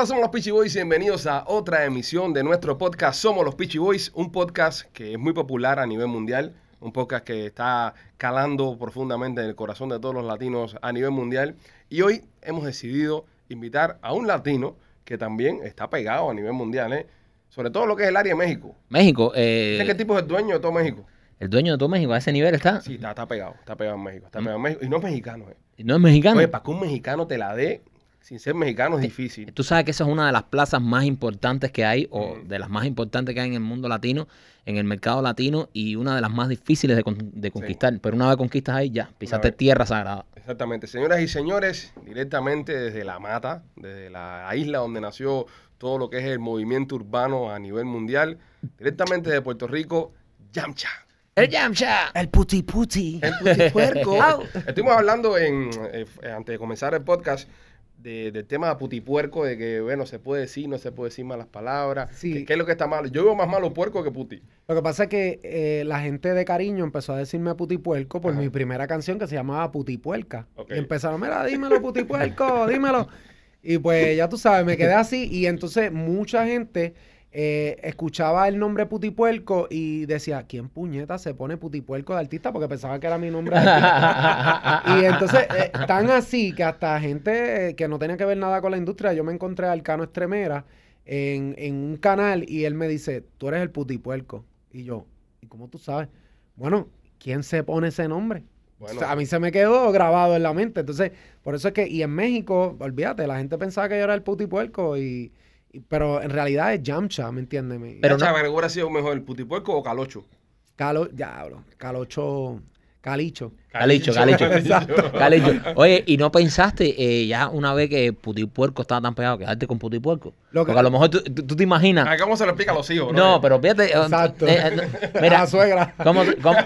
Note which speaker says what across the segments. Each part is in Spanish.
Speaker 1: Hola, somos los Peachy Boys y bienvenidos a otra emisión de nuestro podcast Somos los Peachy Boys, un podcast que es muy popular a nivel mundial, un podcast que está calando profundamente en el corazón de todos los latinos a nivel mundial. Y hoy hemos decidido invitar a un latino que también está pegado a nivel mundial, ¿eh? sobre todo lo que es el área de México.
Speaker 2: México, eh,
Speaker 1: ¿Sabes qué tipo es el dueño de todo México?
Speaker 2: el dueño de todo México a ese nivel está.
Speaker 1: Sí, está, está pegado, está pegado en México, está pegado en México. Y no es mexicano, ¿eh?
Speaker 2: Y no es mexicano.
Speaker 1: Oye, para que un mexicano te la dé sin ser mexicano es difícil.
Speaker 2: Tú sabes que esa es una de las plazas más importantes que hay, o
Speaker 1: Mm.
Speaker 2: de las más importantes que hay en el mundo latino, en el mercado latino, y una de las más difíciles de, con- de conquistar. Pero una vez conquistas ahí, ya, pisaste tierra sagrada.
Speaker 1: Exactamente. Señoras y señores, directamente desde La Mata, desde la isla donde nació todo lo que es el movimiento urbano a nivel mundial, directamente de Puerto Rico, Yamcha.
Speaker 2: ¡El Yamcha!
Speaker 3: El puti puti.
Speaker 1: El putipuerco. Estuvimos hablando en, eh, antes de comenzar el podcast de- del tema de putipuerco, de que, bueno, se puede decir, no se puede decir malas palabras.
Speaker 3: Sí.
Speaker 1: ¿Qué, qué es lo que está malo? Yo veo más malo puerco que puti.
Speaker 3: Lo que pasa es que eh, la gente de cariño empezó a decirme putipuerco por
Speaker 1: Ajá.
Speaker 3: mi primera canción que se llamaba Putipuerca. Y empezaron, mira, dímelo, putipuerco, dímelo. Y pues ya tú sabes, me quedé así. Y entonces mucha gente eh, escuchaba el nombre Putipuerco y decía, ¿quién puñeta se pone Putipuerco de artista? Porque pensaba que era mi nombre de artista. Y entonces, eh, tan así que hasta gente eh, que no tenía que ver nada con la industria, yo me encontré a Alcano Estremera en, en un canal y él me dice, tú eres el putipuerco. Y yo, ¿y cómo tú sabes? Bueno, ¿quién se pone ese nombre?
Speaker 1: Bueno,
Speaker 3: O sea, a mí se me quedó grabado en la mente. Entonces, por eso es que, y en México, olvídate, la gente pensaba que yo era el putipuerco y, y- pero en realidad es Yamcha, ¿me entiendes?
Speaker 2: Pero
Speaker 1: Yamcha,
Speaker 2: no-
Speaker 1: hubiera sido mejor el putipuerco o calocho.
Speaker 3: Calo, diablo, calocho, calicho.
Speaker 2: Calicho, calicho.
Speaker 3: Exacto.
Speaker 2: Calicho. Oye, ¿y no pensaste eh, ya una vez que Putipuerco estaba tan pegado, quedarte con Putipuerco?
Speaker 3: Lo que-
Speaker 2: Porque a lo mejor tú, tú- tú te imaginas...
Speaker 1: ¿Cómo se lo explica a los hijos?
Speaker 2: No, pero fíjate... eh,
Speaker 3: Exacto.
Speaker 2: eh, eh,
Speaker 3: a
Speaker 2: mira,
Speaker 3: la suegra.
Speaker 2: ¿Cómo- cómo-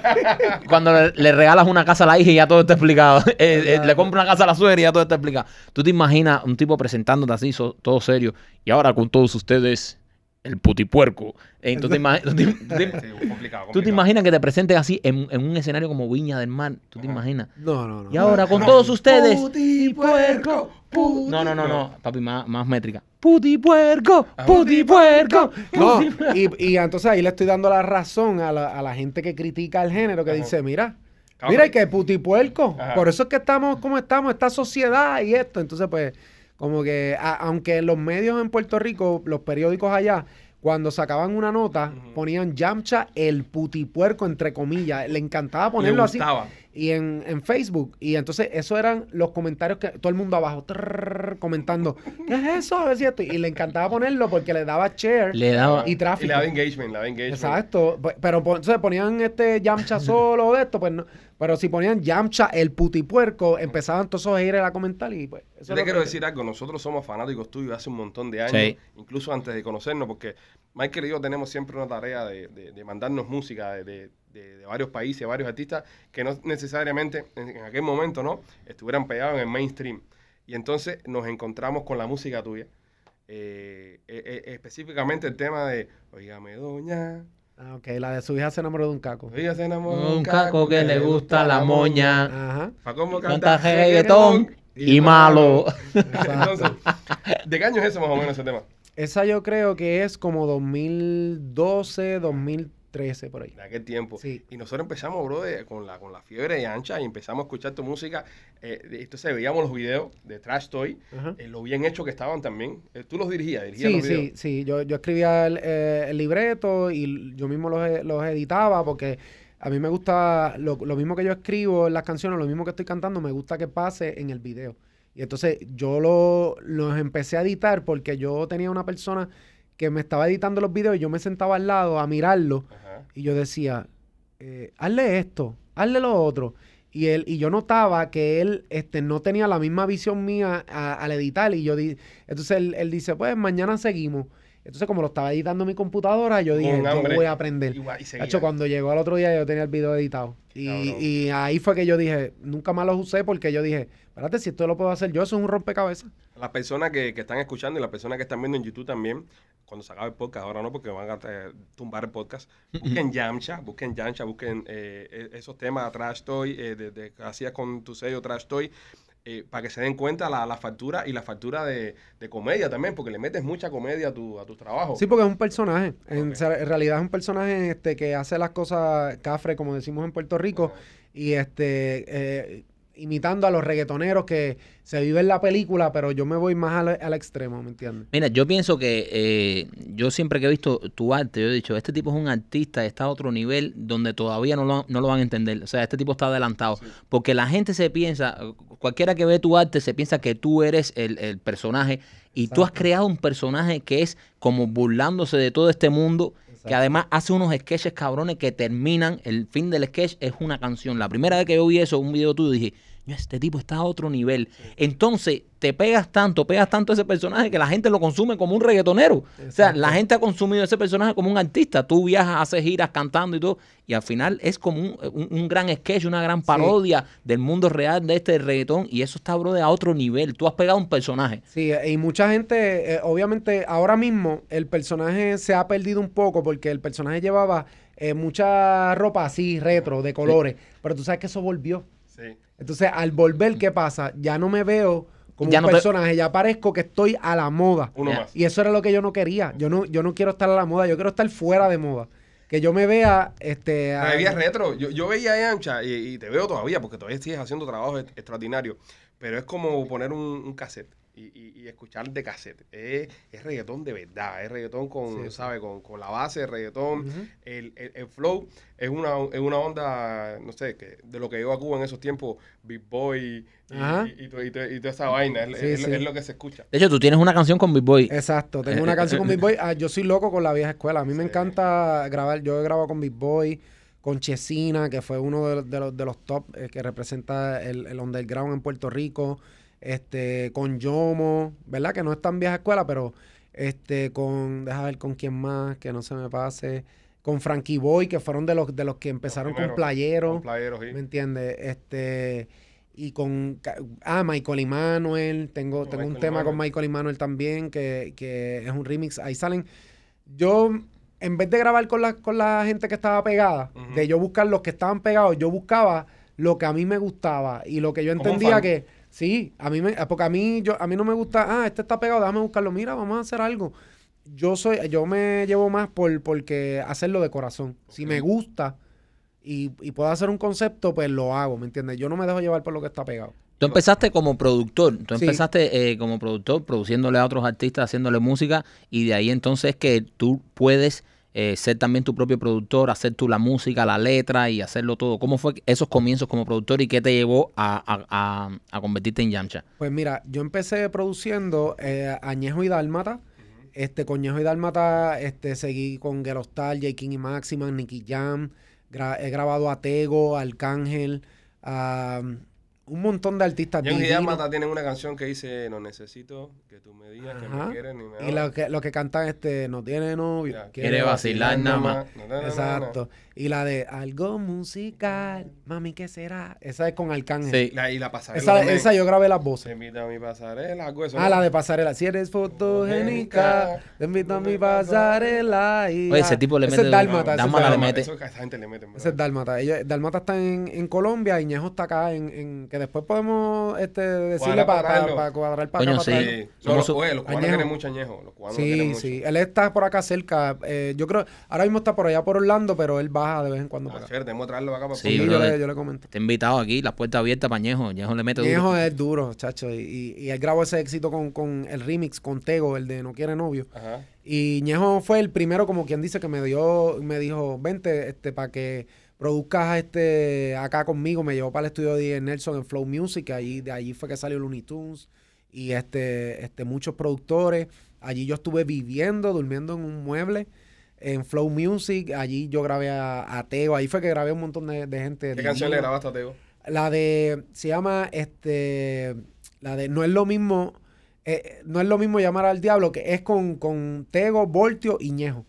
Speaker 2: cuando le, le regalas una casa a la hija y ya todo está explicado. Eh, eh, le compras una casa a la suegra y ya todo está explicado. Tú te imaginas un tipo presentándote así, so- todo serio. Y ahora con todos ustedes, el putipuerco. Eh, tú, te tú te- tú te-
Speaker 1: Sí, complicado,
Speaker 2: tú te
Speaker 1: complicado.
Speaker 2: imaginas que te presentes así en, en un escenario como Viña del Mar. Tú te imaginas.
Speaker 3: No, no, no.
Speaker 2: Y ahora con
Speaker 1: no.
Speaker 2: todos ustedes.
Speaker 1: Putipuerco, puti-
Speaker 2: No, no, no, no. Papi, más, más métrica. Putipuerco,
Speaker 1: Ah,
Speaker 2: putipuerco.
Speaker 3: No, y, y entonces ahí le estoy dando la razón a la, a la gente que critica el género, que
Speaker 1: Ajá.
Speaker 3: dice, mira, mira, y que putipuerco.
Speaker 1: Ajá.
Speaker 3: Por eso es que estamos como estamos, esta sociedad y esto. Entonces, pues, como que, a- aunque los medios en Puerto Rico, los periódicos allá, cuando sacaban una nota, ponían Yamcha el putipuerco, entre comillas. Le encantaba
Speaker 1: Le
Speaker 3: ponerlo así. Y en, en Facebook. Y entonces, eso eran los comentarios que todo el mundo abajo trrr, comentando. ¿Qué es eso? A ver si esto. Y le encantaba ponerlo porque le daba share
Speaker 2: Le daba.
Speaker 3: y
Speaker 1: Y
Speaker 3: tráfico.
Speaker 1: le daba engagement, le daba engagement.
Speaker 3: Exacto. Pero entonces ponían este Yamcha solo de esto, pues no. Pero si ponían Yamcha el putipuerco, empezaban todos esos haters a comentar y pues. eso
Speaker 1: Yo
Speaker 3: es
Speaker 1: te quiero
Speaker 3: que-
Speaker 1: decir algo, nosotros somos fanáticos tuyos hace un montón de años,
Speaker 2: Sí.
Speaker 1: incluso antes de conocernos, porque Michael y yo tenemos siempre una tarea de, de- de mandarnos música de, de- de- de varios países, varios artistas, que no necesariamente en, en aquel momento no estuvieran pegados en el mainstream. Y entonces nos encontramos con la música tuya, eh, eh, eh, específicamente el tema de, oígame doña,
Speaker 3: Ah, ok, la de su hija se enamoró de un caco.
Speaker 1: ella se enamoró de
Speaker 2: Un caco que le gusta la moña.
Speaker 3: Ajá.
Speaker 1: Pa' cómo
Speaker 2: Canta reggaetón y malo.
Speaker 1: Entonces, ¿de qué año es ese más o menos ese tema?
Speaker 3: Esa yo creo que es como 2012, 2013, por ahí.
Speaker 1: de aquel tiempo.
Speaker 3: Sí.
Speaker 1: Y nosotros empezamos, bro, de- con, la, con la fiebre de ancha y empezamos a escuchar tu música. Eh, de- entonces veíamos los videos de Trash Toy, eh, lo bien hecho que estaban también. Eh, tú los dirigías, dirigías
Speaker 3: Sí,
Speaker 1: los videos.
Speaker 3: sí, sí. Yo, yo escribía el, eh, el libreto y yo mismo los, e- los editaba porque a mí me gusta lo, lo mismo que yo escribo en las canciones, lo mismo que estoy cantando, me gusta que pase en el video. Y entonces yo lo, los empecé a editar porque yo tenía una persona que me estaba editando los videos y yo me sentaba al lado a mirarlo
Speaker 1: Ajá.
Speaker 3: y yo decía, eh, hazle esto, hazle lo otro. Y él, y yo notaba que él este, no tenía la misma visión mía al editar. Y yo di, entonces él, él dice, pues mañana seguimos. Entonces, como lo estaba editando en mi computadora, yo dije, yo voy a aprender.
Speaker 1: Igual, y seguía.
Speaker 3: Hacho, cuando llegó al otro día yo tenía el video editado. Y, ahí fue que yo dije, nunca más los usé porque yo dije, espérate, si esto lo puedo hacer yo, eso es un rompecabezas.
Speaker 1: Las personas que, que están escuchando y las personas que están viendo en YouTube también, cuando se acabe el podcast, ahora no, porque van a eh, tumbar el podcast, busquen Yamcha, busquen Yamcha, busquen eh, eh, esos temas Trash Toy, eh, de, de- que hacías con tu sello Trash Toy. Eh, para que se den cuenta la, la factura y la factura de, de comedia también, porque le metes mucha comedia a, tu, a tus trabajos.
Speaker 3: Sí, porque es un personaje. En realidad es un personaje este, que hace las cosas cafre, como decimos en Puerto Rico, y este eh, imitando a los reggaetoneros que se viven la película, pero yo me voy más al, al extremo, ¿me entiendes?
Speaker 2: Mira, yo pienso que eh, yo siempre que he visto tu arte, yo he dicho, este tipo es un artista, está a otro nivel donde todavía no lo, no lo van a entender. O sea, este tipo está adelantado. Porque la gente se piensa, cualquiera que ve tu arte se piensa que tú eres el, el personaje y tú has
Speaker 3: Exacto.
Speaker 2: creado un personaje que es como burlándose de todo este mundo. Que además hace unos sketches cabrones que terminan, el fin del sketch es una canción. La primera vez que yo vi eso, un video tuyo, dije, "No, este tipo está a otro nivel. Entonces, te pegas tanto, pegas tanto ese personaje que la gente lo consume como un reggaetonero. O sea, la gente ha consumido ese personaje como un artista. Tú viajas, haces giras cantando y todo, y al final es como un, un- un gran sketch, una gran parodia del mundo real de este reggaetón, y eso está, bro, de a otro nivel. Tú has pegado un personaje.
Speaker 3: Sí, y mucha gente, eh, obviamente, ahora mismo el personaje se ha perdido un poco porque el personaje llevaba eh, mucha ropa así, retro, de colores, pero tú sabes que eso volvió.
Speaker 1: Sí.
Speaker 3: Entonces, al volver, ¿qué pasa? Ya no me veo como
Speaker 2: Ya
Speaker 3: un
Speaker 2: no te-
Speaker 3: personaje, ya parezco que estoy a la moda.
Speaker 1: Uno más.
Speaker 3: Y eso era lo que yo no quería. Yo no, yo no quiero estar a la moda, yo quiero estar fuera de moda. Que yo me vea, este...
Speaker 1: Bebida retro. Yo, yo veía a Ancha y, y te veo todavía porque todavía sigues haciendo trabajo est- extraordinario. Pero es como poner un, un cassette y, y- y escuchar de cassette. Es, es reggaetón de verdad. Es reggaetón con,
Speaker 3: Sí, sí.
Speaker 1: ¿sabes? Con, con la base de reggaetón. El, el- el flow es una, es una onda, no sé, que de lo que llegó a Cuba en esos tiempos, Big Boy y, y, y to- y to- y toda esa vaina. Es,
Speaker 3: Sí,
Speaker 1: es-
Speaker 3: sí.
Speaker 1: es lo que se escucha.
Speaker 2: De hecho, tú tienes una canción con Big Boy.
Speaker 3: Exacto, tengo
Speaker 2: Eh,
Speaker 3: una
Speaker 2: eh,
Speaker 3: canción con
Speaker 2: eh,
Speaker 3: Big Boy. Ah, yo soy loco con la vieja escuela. A mí me encanta grabar. Yo he grabado con Big Boy, con Chesina, que fue uno de, los- de los, de los top eh, que representa el, el underground en Puerto Rico. Este, con Yomo, ¿verdad? Que no es tan vieja escuela, pero este, con, deja ver con quién más, que no se me pase. Con Frankie Boy, que fueron de los, de los que empezaron con
Speaker 1: primeros,
Speaker 3: Playero.
Speaker 1: Con playeros, sí.
Speaker 3: ¿Me entiendes? Este, y con, ah, Michael y Manuel, tengo,
Speaker 1: Con
Speaker 3: tengo un tema con. Michael y Manuel también, que, que es un remix, ahí salen, yo, en vez de grabar con la, con la gente que estaba pegada, de yo buscar los que estaban pegados, yo buscaba lo que a mí me gustaba y lo que yo entendía que, sí, a mí me, porque a mí, yo, a mí no me gusta, ah, este está pegado, déjame buscarlo, mira, vamos a hacer algo. Yo soy, yo me llevo más por porque hacerlo de corazón. Si me gusta, y, y puedo hacer un concepto, pues lo hago, ¿me entiendes? Yo no me dejo llevar por lo que está pegado.
Speaker 2: Tú empezaste como productor, tú
Speaker 3: Sí.
Speaker 2: empezaste eh, como productor, produciéndole a otros artistas, haciéndole música, y de ahí entonces que tú puedes eh, ser también tu propio productor, hacer tú la música, la letra y hacerlo todo. ¿Cómo fue esos comienzos como productor y qué te llevó a, a- a- a convertirte en Yamcha?
Speaker 3: Pues mira, yo empecé produciendo eh, Añejo y Dálmata. Este, con Ñejo y Dálmata, este, seguí con Gerostar, J. King y Máxima, Nicky Jam. gra- he grabado a Tego, Arcángel, a un montón de artistas.
Speaker 1: Young y
Speaker 3: Divino.
Speaker 1: Dálmata tienen una canción que dice, no necesito que tú me digas que
Speaker 3: Ajá.
Speaker 1: me quieres ni me
Speaker 3: Y lo que, lo que cantan, este, no tiene novio.
Speaker 1: Ya,
Speaker 2: quiere vacilar nada más.
Speaker 1: No, no, no, no,
Speaker 3: Exacto. Y la de algo musical, mami, ¿qué será? Esa es con Arcángel.
Speaker 2: Sí.
Speaker 1: La, y la pasarela
Speaker 3: Esa,
Speaker 1: también.
Speaker 3: esa yo grabé las voces.
Speaker 1: invita a mi pasarela, algo de eso.
Speaker 3: Ah,
Speaker 1: ¿no?
Speaker 3: la de pasarela. Si eres fotogénica, te invito a mi pasarela. Y
Speaker 2: Oye, ese tipo le
Speaker 3: Ese
Speaker 2: mete
Speaker 3: ese es
Speaker 2: Dálmata le mete.
Speaker 1: Eso que esa gente le mete, en
Speaker 3: Ese es
Speaker 1: verdad.
Speaker 3: Dálmata. Ella- Dálmata está en, en Colombia y Ñejo está acá en, en- que después podemos este, decirle para
Speaker 1: para
Speaker 3: cuadrar para
Speaker 2: Coño,
Speaker 3: acá.
Speaker 2: sí.
Speaker 3: para.
Speaker 1: Sí. No,
Speaker 2: Somos
Speaker 1: los, los cubanos quieren mucho añejo. Los cubanos quieren
Speaker 3: Sí,
Speaker 1: mucho.
Speaker 3: sí. Él está por acá cerca. eh, yo creo, ahora mismo está por allá por Orlando, pero él baja de vez en cuando
Speaker 1: Ah,
Speaker 3: para
Speaker 1: chévere, tenemos que traerlo acá para
Speaker 2: Sí,
Speaker 3: Sí, yo, le, yo le comento.
Speaker 2: Te he invitado aquí, las puertas abiertas para Ñejo. Ñejo le mete duro.
Speaker 3: Ñejo es duro, chacho. Y, y, y él grabó ese éxito con, con el remix con Tego, el de No Quiere Novio.
Speaker 1: Ajá.
Speaker 3: Y Ñejo fue el primero, como quien dice, que me dio, me dijo, vente, este, para que produzcas este acá conmigo. Me llevó para el estudio de Nelson en Flow Music, ahí, de allí fue que salió Looney Tunes y este, este, muchos productores. Allí yo estuve viviendo, durmiendo en un mueble en Flow Music. Allí yo grabé a, a Tego, ahí fue que grabé un montón de, de gente.
Speaker 1: ¿Qué canción le grabaste a Teo?
Speaker 3: La de, se llama, este, la de, no es lo mismo, eh, no es lo mismo llamar al diablo, que es con, con Tego, Voltio y Ñejo.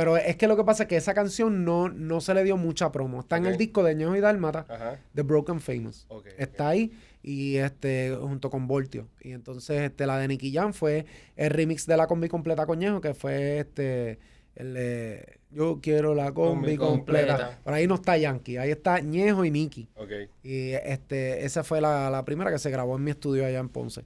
Speaker 3: Pero es que lo que pasa es que esa canción no, no se le dio mucha promo. Está en el disco de Ñejo y Dálmata,
Speaker 1: Ajá.
Speaker 3: The Broken Famous.
Speaker 1: Ok.
Speaker 3: Está ahí y este junto con Voltio. Y entonces este la de Nicky Jam fue el remix de la combi completa con Ñejo, que fue este el Yo quiero la combi
Speaker 1: Combi
Speaker 3: completa.
Speaker 2: completa.
Speaker 3: Por ahí no está Yankee, ahí está Ñejo y Nicky. Y este, esa fue la, la primera que se grabó en mi estudio allá en Ponce.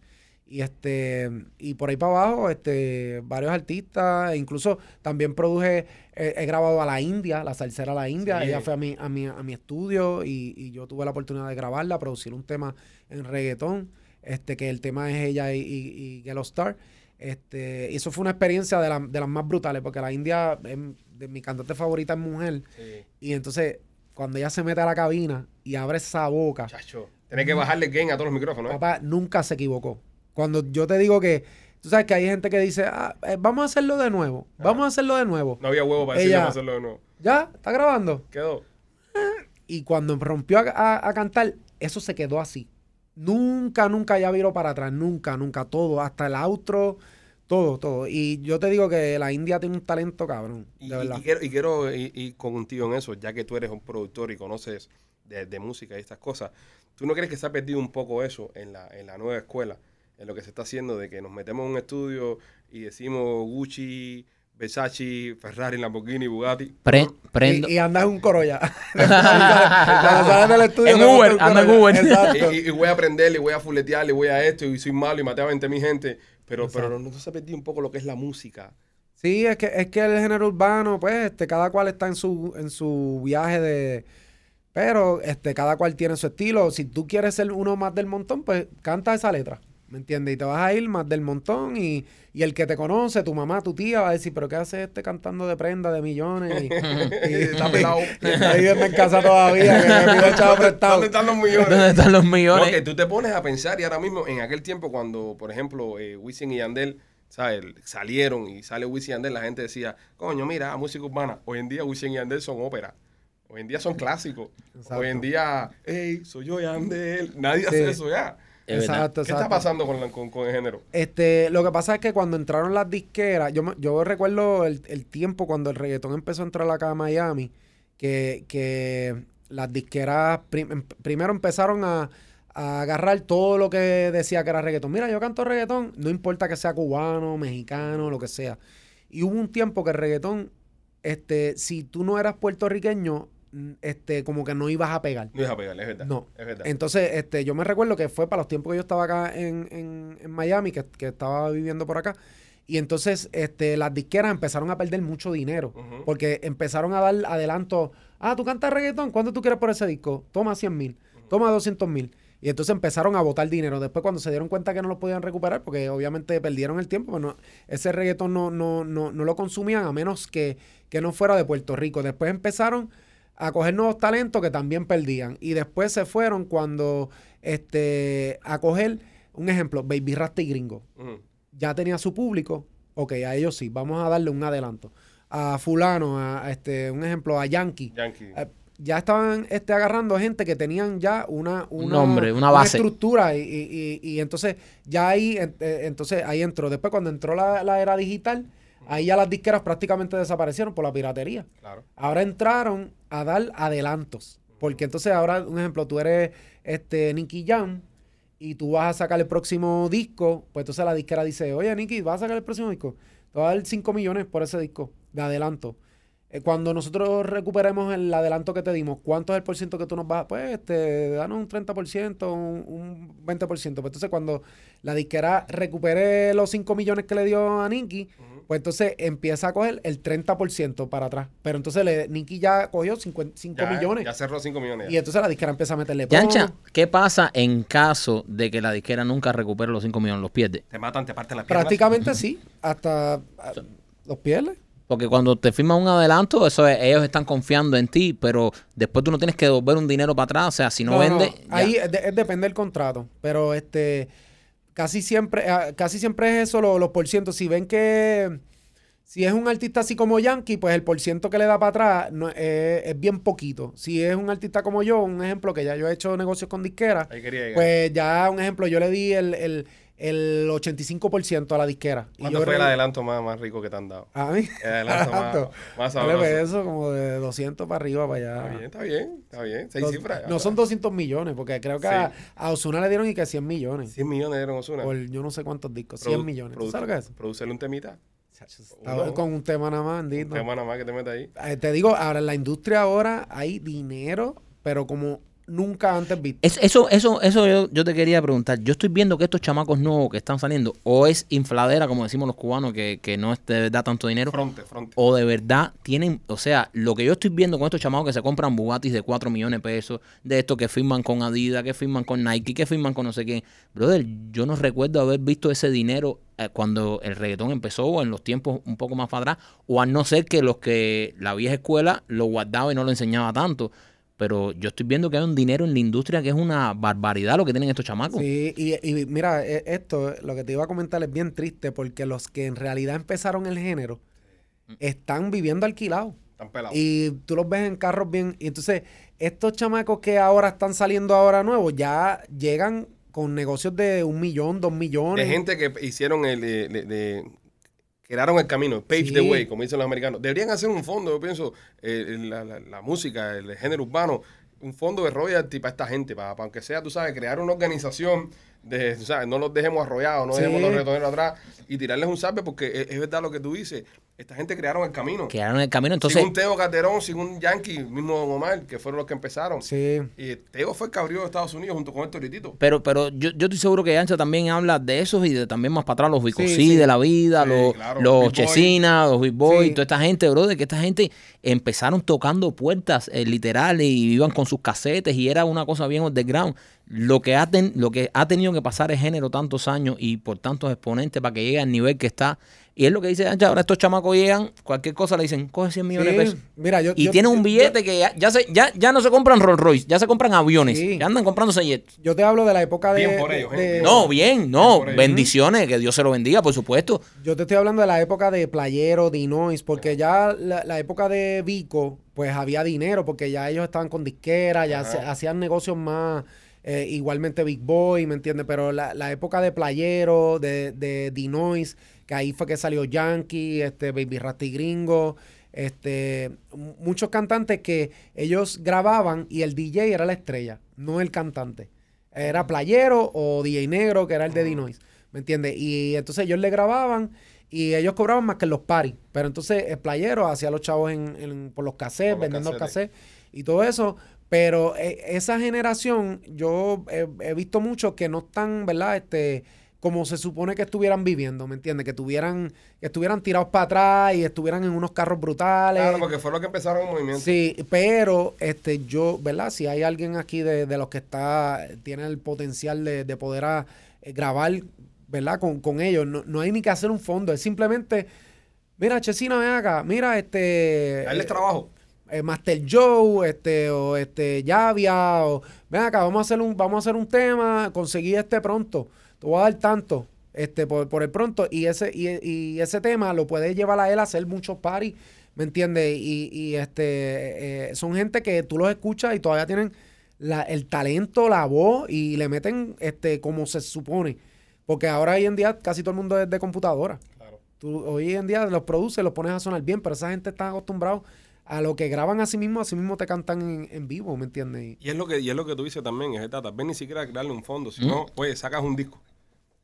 Speaker 3: Y este, y por ahí para abajo, este, varios artistas, e incluso también produje, eh, he grabado a la India, la salsera La India,
Speaker 1: Sí.
Speaker 3: ella fue a mi, a mi, a mi estudio y, y yo tuve la oportunidad de grabarla, producir un tema en reggaetón, este, que el tema es ella y, y, y Star. Este, y eso fue una experiencia de, la- de las más brutales, porque la India, es de mi cantante favorita es mujer,
Speaker 1: Sí.
Speaker 3: y entonces cuando ella se mete a la cabina y abre esa boca,
Speaker 1: Chacho. Que bajarle gain a todos los micrófonos. ¿eh?
Speaker 3: Papá nunca se equivocó. Cuando yo te digo que, tú sabes que hay gente que dice, ah, eh, vamos a hacerlo de nuevo, vamos a hacerlo de nuevo.
Speaker 1: No había huevo para decirle
Speaker 3: Ella-
Speaker 1: para hacerlo de nuevo.
Speaker 3: ¿Ya? ¿Está grabando?
Speaker 1: Quedó.
Speaker 3: Y cuando rompió a, a- a cantar, eso se quedó así. Nunca, nunca ya viró para atrás, nunca, nunca, todo, hasta el outro, todo, todo. Y yo te digo que la India tiene un talento cabrón,
Speaker 1: Y,
Speaker 3: de
Speaker 1: y-
Speaker 3: verdad.
Speaker 1: y quiero, y quiero ir, ir contigo en eso, ya que tú eres un productor y conoces de, de música y estas cosas. ¿Tú no crees que se ha perdido un poco eso en la, en la nueva escuela? En lo que se está haciendo de que nos metemos en un estudio y decimos Gucci, Versace, Ferrari, Lamborghini, Bugatti.
Speaker 2: Pre- prendo.
Speaker 3: Y, y andas en un del estudio,
Speaker 2: En
Speaker 3: montas
Speaker 2: Uber, anda en. Uber.
Speaker 3: Exacto.
Speaker 1: Y, voy a aprender, y voy a fuletear, y voy a esto, y soy malo, y maté a 20 mi gente. Pero, pero no, no se ha perdido un poco lo que es la música.
Speaker 3: Sí, es que, es que el género urbano, pues, este, cada cual está en su, en su viaje de. Pero este, cada cual tiene su estilo. Si tú quieres ser uno más del montón, pues canta esa letra. ¿Me entiendes? Y te vas a ir más del montón. Y, y el que te conoce, tu mamá, tu tía, va a decir, ¿pero qué hace este cantando de prenda, de millones? Y, y-
Speaker 1: Está pelado.
Speaker 3: y está viviendo en casa todavía, que me pide chavo prestado.
Speaker 1: ¿Dónde están los millones?
Speaker 2: ¿Dónde están los millones?
Speaker 1: que tú te pones a pensar y ahora mismo, en aquel tiempo cuando, por ejemplo, eh, Wisin y Yandel, ¿sabes? Salieron y sale Wisin y Yandel, la gente decía, coño, mira, música urbana. Hoy en día Wisin y Yandel son ópera. Hoy en día son clásicos.
Speaker 3: Exacto.
Speaker 1: Hoy en día, hey, soy yo Yandel. Nadie
Speaker 3: Sí.
Speaker 1: hace eso ya.
Speaker 2: Es verdad.
Speaker 3: Exacto,
Speaker 1: ¿Qué está
Speaker 3: exacto.
Speaker 1: pasando con, la- con, con el género?
Speaker 3: Este, lo que pasa es que cuando entraron las disqueras, yo, yo recuerdo el, el tiempo cuando el reggaetón empezó a entrar acá a Miami, que, que las disqueras prim- em- primero empezaron a, a agarrar todo lo que decía que era reggaetón. Mira, yo canto reggaetón, no importa que sea cubano, mexicano, lo que sea. Y hubo un tiempo que el reggaetón, este, si tú no eras puertorriqueño, este, como que no ibas a pegar.
Speaker 1: No es a pegarle, es verdad.
Speaker 3: No.
Speaker 1: Es verdad.
Speaker 3: Entonces, este, yo me recuerdo que fue para los tiempos que yo estaba acá en, en- en Miami, que, que estaba viviendo por acá. Y entonces, este, las disqueras empezaron a perder mucho dinero. Porque empezaron a dar adelanto. Ah, tú cantas reggaetón. ¿Cuánto tú quieres por ese disco? Toma 100 mil. Toma 200 mil. Y entonces empezaron a botar dinero. Después, cuando se dieron cuenta que no lo podían recuperar, porque obviamente perdieron el tiempo, pues no- ese reggaetón no, no, no, no lo consumían a menos que, que no fuera de Puerto Rico. Después empezaron a coger nuevos talentos que también perdían. Y después se fueron cuando este, a coger, un ejemplo, Baby Rasta y Gringo. Ya tenía su público. Ok, a ellos sí, vamos a darle un adelanto. A fulano, a, a este, un ejemplo, a Yankee.
Speaker 1: Yankee.
Speaker 3: Eh, ya estaban este, agarrando gente que tenían ya una,
Speaker 2: Un
Speaker 3: una,
Speaker 2: nombre, una base.
Speaker 3: estructura y, y- y- y entonces ya ahí en- eh, entonces ahí entró después cuando entró la, la era digital ahí ya las disqueras prácticamente desaparecieron por la piratería
Speaker 1: Claro.
Speaker 3: ahora entraron a dar adelantos porque entonces ahora un ejemplo tú eres este Nicky Jam y tú vas a sacar el próximo disco pues entonces la disquera dice oye Nicky vas a sacar el próximo disco te va a dar 5 millones por ese disco de adelanto eh, cuando nosotros recuperemos el adelanto que te dimos, ¿cuánto es el por ciento que tú nos vas a? Pues, este, danos un 30%, un, un 20%. Pues entonces, cuando la disquera recupere los 5 millones que le dio a Nicky. Pues entonces empieza a coger el 30% para atrás. Pero entonces le, Nicky ya cogió 5
Speaker 1: Ya,
Speaker 3: millones.
Speaker 1: Ya cerró 5 millones.
Speaker 3: Y entonces la disquera empieza a meterle
Speaker 2: Yancha. ¿qué pasa en caso de que la disquera nunca recupere los 5 millones? ¿Los pierde?
Speaker 1: Te matan, te parten las piernas.
Speaker 3: Prácticamente sí. Hasta ah, los pierdes.
Speaker 2: Porque cuando te firman un adelanto, eso es- ellos están confiando en ti, pero después tú no tienes que devolver un dinero para atrás. O sea, si no, vende. ya.
Speaker 3: ahí es de- es depende del contrato, pero este casi siempre ah, casi siempre es eso lo- los por cientos. Si ven que si es un artista así como Yankee, pues el por ciento que le da para atrás no, eh, es bien poquito. Si es un artista como yo, un ejemplo que ya yo he hecho negocios con disqueras, pues ya un ejemplo, yo le di el, el, el 85% a la disquera.
Speaker 1: ¿Cuánto fue el adelanto más, más rico que te han dado?
Speaker 3: A mí.
Speaker 1: El adelanto más, más sabroso.
Speaker 3: pues, eso como de 200 para arriba, para allá.
Speaker 1: Está bien, está bien, está bien. Seis
Speaker 3: Dos-
Speaker 1: cifras.
Speaker 3: no son 200 millones, porque creo que
Speaker 1: Sí.
Speaker 3: a, a Ozuna le dieron y que 100 millones.
Speaker 1: 100 millones dieron Osuna.
Speaker 3: Por yo no sé cuántos discos, 100 millones. ¿Tú sabes lo que es?
Speaker 1: Producirle un temita. Uno.
Speaker 3: con un tema nada más,
Speaker 1: Un
Speaker 3: bendito.
Speaker 1: tema nada más que te mete ahí.
Speaker 3: Eh, Te digo, ahora en la industria ahora hay dinero, pero como nunca antes visto.
Speaker 2: Es- eso, eso, eso yo, yo te quería preguntar. Yo estoy viendo que estos chamacos nuevos que están saliendo, o es infladera, como decimos los cubanos, que, que no es de verdad tanto dinero,
Speaker 1: Fronte, fronte.
Speaker 2: o de verdad tienen, o sea, lo que yo estoy viendo con estos chamacos que se compran Bugattis de 4 millones de pesos, de estos que firman con Adidas, que firman con Nike, que firman con no sé quién. Brother, yo no recuerdo haber visto ese dinero eh, cuando el reggaetón empezó o en los tiempos un poco más para atrás, o a no ser que los que la vieja escuela lo guardaba y no lo enseñaba tanto. Pero yo estoy viendo que hay un dinero en la industria que es una barbaridad lo que tienen estos chamacos.
Speaker 3: Sí, y, y mira, e- esto, lo que te iba a comentar es bien triste porque los que en realidad empezaron el género están viviendo alquilados.
Speaker 1: Están pelados.
Speaker 3: Y tú los ves en carros bien. Y entonces, estos chamacos que ahora están saliendo ahora nuevos ya llegan con negocios de un millón, dos millones.
Speaker 1: De gente que hicieron el. De, de- de- crearon el camino, pave
Speaker 3: Sí.
Speaker 1: the way, como dicen los americanos. Deberían hacer un fondo, yo pienso, eh, la, la- la música, el género urbano, un fondo de royalty para esta gente, para, para aunque sea, tú sabes, crear una organización de, tú sabes, no los dejemos arrollados, no
Speaker 3: Sí.
Speaker 1: dejemos los reggaetoneros atrás y tirarles un salve porque es, es verdad lo que tú dices. Esta gente crearon el camino.
Speaker 2: Quedaron en el camino. Entonces,
Speaker 1: sin un Teo Calderón, sin un Yankee, mismo Don Omar, que fueron los que empezaron.
Speaker 3: Sí.
Speaker 1: Y Teo fue el que abrió Estados Unidos junto con el Toritito.
Speaker 2: Pero, pero yo, yo estoy seguro que Ancha también habla de esos y de también más para atrás, los Vicosí
Speaker 3: Sí, sí.
Speaker 2: de la vida,
Speaker 1: Sí,
Speaker 2: los,
Speaker 1: claro,
Speaker 2: los. Chesina, los Big Boy,
Speaker 3: Sí.
Speaker 2: toda esta gente, bro, de que esta gente empezaron tocando puertas eh, literales y iban con sus casetes y era una cosa bien underground. Lo que, ha ten- lo que ha tenido que pasar el género tantos años y por tantos exponentes para que llegue al nivel que está. Y es lo que dice Ancha, ahora estos chamacos llegan, cualquier cosa le dicen, coge 100 millones
Speaker 3: Sí.
Speaker 2: de pesos.
Speaker 3: Mira, yo,
Speaker 2: Y
Speaker 3: yo-
Speaker 2: tienen un
Speaker 3: yo-
Speaker 2: billete que ya, ya, se- ya, ya no se compran Rolls Royce, ya se compran aviones,
Speaker 3: Sí.
Speaker 2: ya andan comprándose jets.
Speaker 3: Yo te hablo de la época de.
Speaker 1: Bien por ellos,
Speaker 3: de-
Speaker 1: gente.
Speaker 3: de-
Speaker 2: No, bien, no, bendiciones, que Dios se lo bendiga, por supuesto.
Speaker 3: Yo te estoy hablando de la época de Playero, Dinois, porque ya la, la época de Vico, pues había dinero, porque ya ellos estaban con disquera, ya se- hacían negocios más, eh, igualmente Big Boy, ¿me entiendes? Pero la, la época de Playero, de, de Dinois, que ahí fue que salió Yankee, este, Baby Rasty Gringo, este, muchos cantantes que ellos grababan y el DJ era la estrella, no el cantante. Era Playero o DJ Negro, que era el de Dinois, ¿me entiendes? Y entonces ellos le grababan y ellos cobraban más que en los paris. Pero entonces el Playero hacía los chavos en, en- por los cassettes,
Speaker 1: los
Speaker 3: vendiendo el
Speaker 1: casetes.
Speaker 3: cassette y todo eso. Pero eh, esa generación, yo he, he visto muchos que no están, ¿verdad? Este, como se supone que estuvieran viviendo, ¿me entiendes? Que tuvieran, que estuvieran tirados para atrás y estuvieran en unos carros brutales.
Speaker 1: Claro, porque fue lo que empezaron el movimiento.
Speaker 3: Sí, pero este yo, ¿verdad? Si hay alguien aquí de, de los que está, tiene el potencial de, de poder a- eh, grabar, ¿verdad? Con, con ellos, no, no hay ni que hacer un fondo, es simplemente, mira, Chesina, ven acá, mira, este...
Speaker 1: Darles trabajo.
Speaker 3: eh, Master Joe, este, o este, Javia, o ven acá, vamos a hacer un, vamos a hacer un tema, conseguí este pronto, te voy a dar tanto, este, por, por el pronto, y ese, y, y ese tema lo puede llevar a él a hacer muchos parties, ¿me entiendes? Y, y este, eh, son gente que tú los escuchas y todavía tienen la- el talento, la voz, y le meten este, como se supone. Porque ahora hoy en día casi todo el mundo es de computadora.
Speaker 1: Claro.
Speaker 3: Tú hoy en día los produces, los pones a sonar bien, pero esa gente está acostumbrada a lo que graban a sí mismo, a sí mismo te cantan en, en vivo, ¿me entiendes?
Speaker 1: Y es lo que, y es lo que tú dices también, es tal vez ni siquiera crearle un fondo, sino, oye, sacas un disco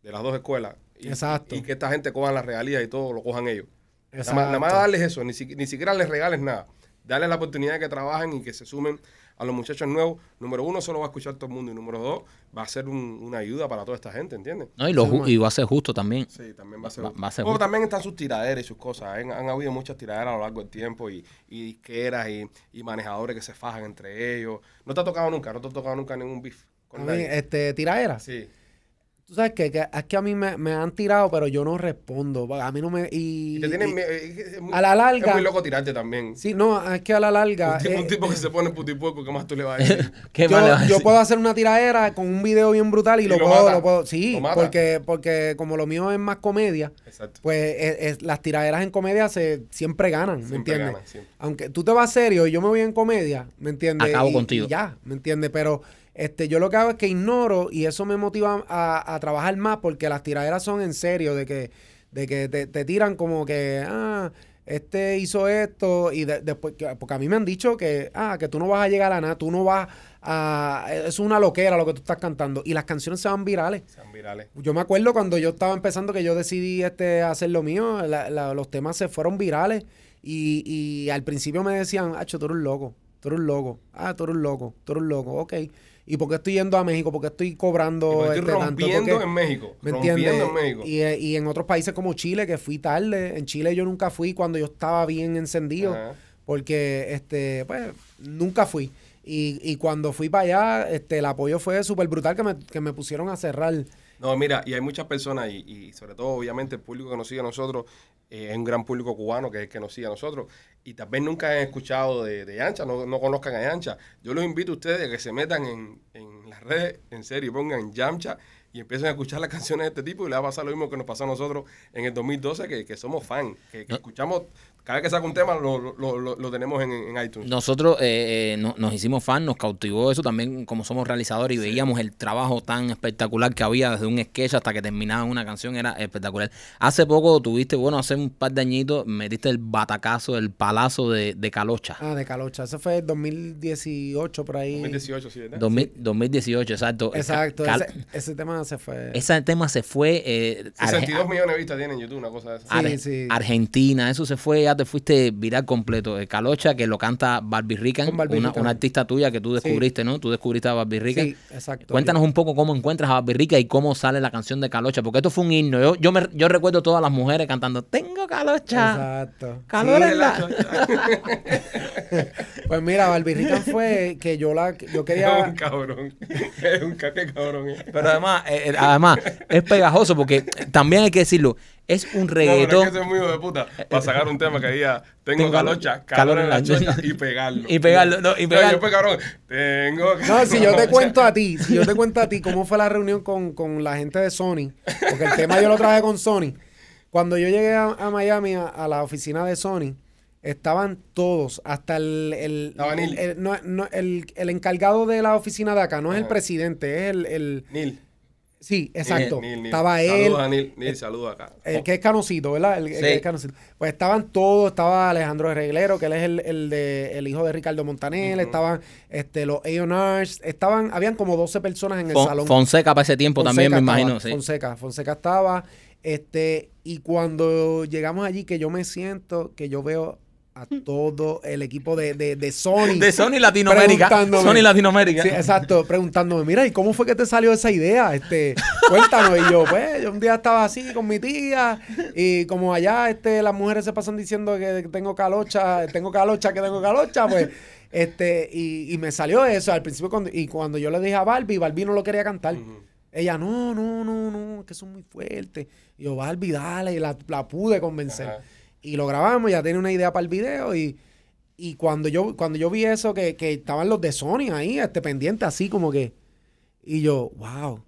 Speaker 1: de las dos escuelas. Y,
Speaker 3: Exacto.
Speaker 1: Y, que esta gente cojan las regalías y todo lo cojan ellos. Nada más,
Speaker 3: Exacto.
Speaker 1: nada más darles eso, ni, si- ni siquiera les regales nada. Darles la oportunidad de que trabajen y que se sumen a los muchachos nuevos. Número uno, eso lo va a escuchar todo el mundo. Y número dos, va a ser un- una ayuda para toda esta gente, ¿entiendes?
Speaker 2: ¿no? Y, lo y va a ser justo también.
Speaker 1: Sí, también va a ser.
Speaker 2: Va- va a ser
Speaker 1: Luego
Speaker 2: justo.
Speaker 1: también están sus tiraderas y sus cosas. Han, han habido muchas tiraderas a lo largo del tiempo y, y disqueras y, y manejadores que se fajan entre ellos. No te ha tocado nunca, no te ha tocado nunca ningún beef con nadie.
Speaker 3: este, tiraderas.
Speaker 1: Sí.
Speaker 3: Tú sabes que, que es que a mí me, me han tirado, pero yo no respondo. A mí no me. Y,
Speaker 1: Y te tienen
Speaker 3: y-
Speaker 1: mie- es que es muy-
Speaker 3: a la larga-
Speaker 1: Es muy loco tirarte también.
Speaker 3: sí, no, es que a la larga.
Speaker 1: un, tipo, un
Speaker 3: eh,
Speaker 1: tipo que se pone putipueco, ¿qué más tú le vas a decir?
Speaker 2: ¿Qué
Speaker 3: yo,
Speaker 2: más le vas a
Speaker 3: yo puedo hacer una tiradera con un video bien brutal y,
Speaker 1: Y
Speaker 3: lo,
Speaker 1: lo
Speaker 3: puedo,
Speaker 1: mata.
Speaker 3: lo puedo. Sí,
Speaker 1: Lo mata.
Speaker 3: porque, porque como lo mío es más comedia,
Speaker 1: Exacto.
Speaker 3: pues es- es- las tiraderas en comedia se, siempre ganan, ¿me
Speaker 1: Siempre
Speaker 3: entiendes?
Speaker 1: ganan.
Speaker 3: Aunque tú te vas serio y yo me voy en comedia, ¿me entiendes?
Speaker 2: Acabo
Speaker 3: Y-
Speaker 2: contigo.
Speaker 3: y ya, ¿me entiendes? Pero este, yo lo que hago es que ignoro y eso me motiva a, a trabajar más porque las tiraderas son en serio, de que, de que te, te tiran como que, ah, este hizo esto y de- después, que- porque a mí me han dicho que, ah, que tú no vas a llegar a nada, tú no vas a, es una loquera lo que tú estás cantando y las canciones se van virales.
Speaker 1: Sean virales.
Speaker 3: Yo me acuerdo cuando yo estaba empezando que yo decidí este hacer lo mío, la- la- los temas se fueron virales y, y al principio me decían, Acho, tú eres un loco, tú eres un loco, ah, tú eres un loco, tú eres un loco, ok. ¿Y por qué estoy yendo a México? ¿Por qué estoy cobrando
Speaker 1: Y estoy
Speaker 3: este tanto?
Speaker 1: rompiendo
Speaker 3: Porque-
Speaker 1: en México.
Speaker 3: ¿Me entiendes?
Speaker 1: en México.
Speaker 3: Y, eh, y en otros países como Chile, que fui tarde. En Chile yo nunca fui cuando yo estaba bien encendido.
Speaker 1: Ajá.
Speaker 3: Porque, este, pues, nunca fui. Y, y cuando fui para allá, este, el apoyo fue súper brutal que me, que me pusieron a cerrar.
Speaker 1: No, mira, y hay muchas personas, y, y sobre todo, obviamente, el público que nos sigue a nosotros, es un gran público cubano que es el que nos sigue a nosotros, y tal vez nunca han escuchado de, de Ancha, no, no conozcan a Ancha. Yo los invito a ustedes a que se metan en, en las redes, en serio, pongan Yamcha y empiecen a escuchar las canciones de este tipo, y les va a pasar lo mismo que nos pasó a nosotros en el 2012, que, que somos fan, que, que escuchamos, cada vez que saca un tema lo, lo, lo- lo tenemos en, en iTunes.
Speaker 2: Nosotros eh, eh, no- nos hicimos fan, nos cautivó eso también como somos realizadores y veíamos el trabajo tan espectacular que había desde un sketch hasta que terminaba una canción, era espectacular. Hace poco tuviste, bueno, hace un par de añitos, metiste el batacazo, el palazo de, de Calocha.
Speaker 3: Ah, de Calocha. Eso fue en 2018 por ahí.
Speaker 1: 2018, sí, ¿verdad?
Speaker 2: 2000 2018, exacto.
Speaker 3: Exacto.
Speaker 2: Cal-
Speaker 3: ese, ese tema se fue.
Speaker 2: ese tema se fue. eh, Arge-
Speaker 1: 62 millones de vistas tiene en YouTube, una cosa de esa.
Speaker 2: Ar-
Speaker 3: Sí, sí.
Speaker 2: Argentina, eso se fue, ya te fuiste viral completo. El Calocha, que lo canta Barbie Rican,
Speaker 3: Barbie
Speaker 2: una,
Speaker 3: Rican.
Speaker 2: una artista tuya que tú descubriste, ¿no? Tú descubriste a Barbie Rican.
Speaker 3: Sí, exacto.
Speaker 2: Cuéntanos un poco cómo encuentras a Barbie Rica y cómo sale la canción de Calocha, porque esto fue un himno. Yo, yo, me, yo recuerdo todas las mujeres cantando, tengo Calocha.
Speaker 3: Exacto.
Speaker 2: Calor
Speaker 3: Sí,
Speaker 2: en la...
Speaker 3: Pues mira, Barbie Rican fue que yo la yo
Speaker 1: Es un
Speaker 3: quería
Speaker 1: cabrón. Es un cabrón. eh.
Speaker 2: Pero además, eh, eh, además, es pegajoso porque también hay que decirlo, es un
Speaker 1: No, pero
Speaker 2: reggaetón.
Speaker 1: es que muy hijo de puta para sacar un tema que diga tengo,
Speaker 2: Tengo
Speaker 1: calocha,
Speaker 2: calor
Speaker 1: calor en la chocha y pegarlo.
Speaker 2: Y pegarlo, no, y pegarlo.
Speaker 1: yo, pues, cabrón, tengo
Speaker 3: No, si yo te cuento a ti, si yo te cuento a ti cómo fue la reunión con, con la gente de Sony, porque el tema yo lo traje con Sony. Cuando yo llegué a, a Miami, a, a la oficina de Sony, estaban todos, hasta el, el,
Speaker 1: Estaba Neil.
Speaker 3: el, el- no- no, el- el encargado de la oficina de acá, no es el presidente, es el, el
Speaker 1: Neil.
Speaker 3: Sí, exacto.
Speaker 1: Neil, Neil, Neil.
Speaker 3: Estaba él,
Speaker 1: Saludos a Neil. Neil, saludos acá.
Speaker 3: el que es Canocito, ¿verdad? El, el
Speaker 2: Sí.
Speaker 3: que es Canocito. Pues estaban todos, estaba Alejandro Reglero, que él es el, el de el hijo de Ricardo Montaner,
Speaker 1: Ujú.
Speaker 3: estaban este, los A&Rs, estaban, habían como 12 personas en el
Speaker 2: Fon-
Speaker 3: salón.
Speaker 2: Fonseca para ese tiempo también, me
Speaker 3: Fonseca
Speaker 2: imagino. sí.
Speaker 3: Fonseca, Fonseca estaba, este, y cuando llegamos allí, que yo me siento, que yo veo a todo el equipo de, de, de Sony.
Speaker 2: De Sony Latinoamérica.
Speaker 3: Preguntándome.
Speaker 2: Sony Latinoamérica.
Speaker 3: Sí, exacto, preguntándome, mira, ¿y cómo fue que te salió esa idea? Este, cuéntanos. Y yo, pues, yo un día estaba así con mi tía, y como allá este, las mujeres se pasan diciendo que tengo calocha, tengo calocha, que tengo calocha, pues, este, y, y me salió eso al principio, cuando, y cuando yo le dije a Barbie, Barbie no lo quería cantar. Ella, no, no, no, no, que son muy fuertes. Y yo, Barbie, dale, y la, la pude convencer.
Speaker 1: Ajá.
Speaker 3: Y lo grabamos, ya tenía una idea para el video y, y cuando yo cuando yo vi eso, que, que estaban los de Sony ahí, este pendiente así como que... Y yo, wow.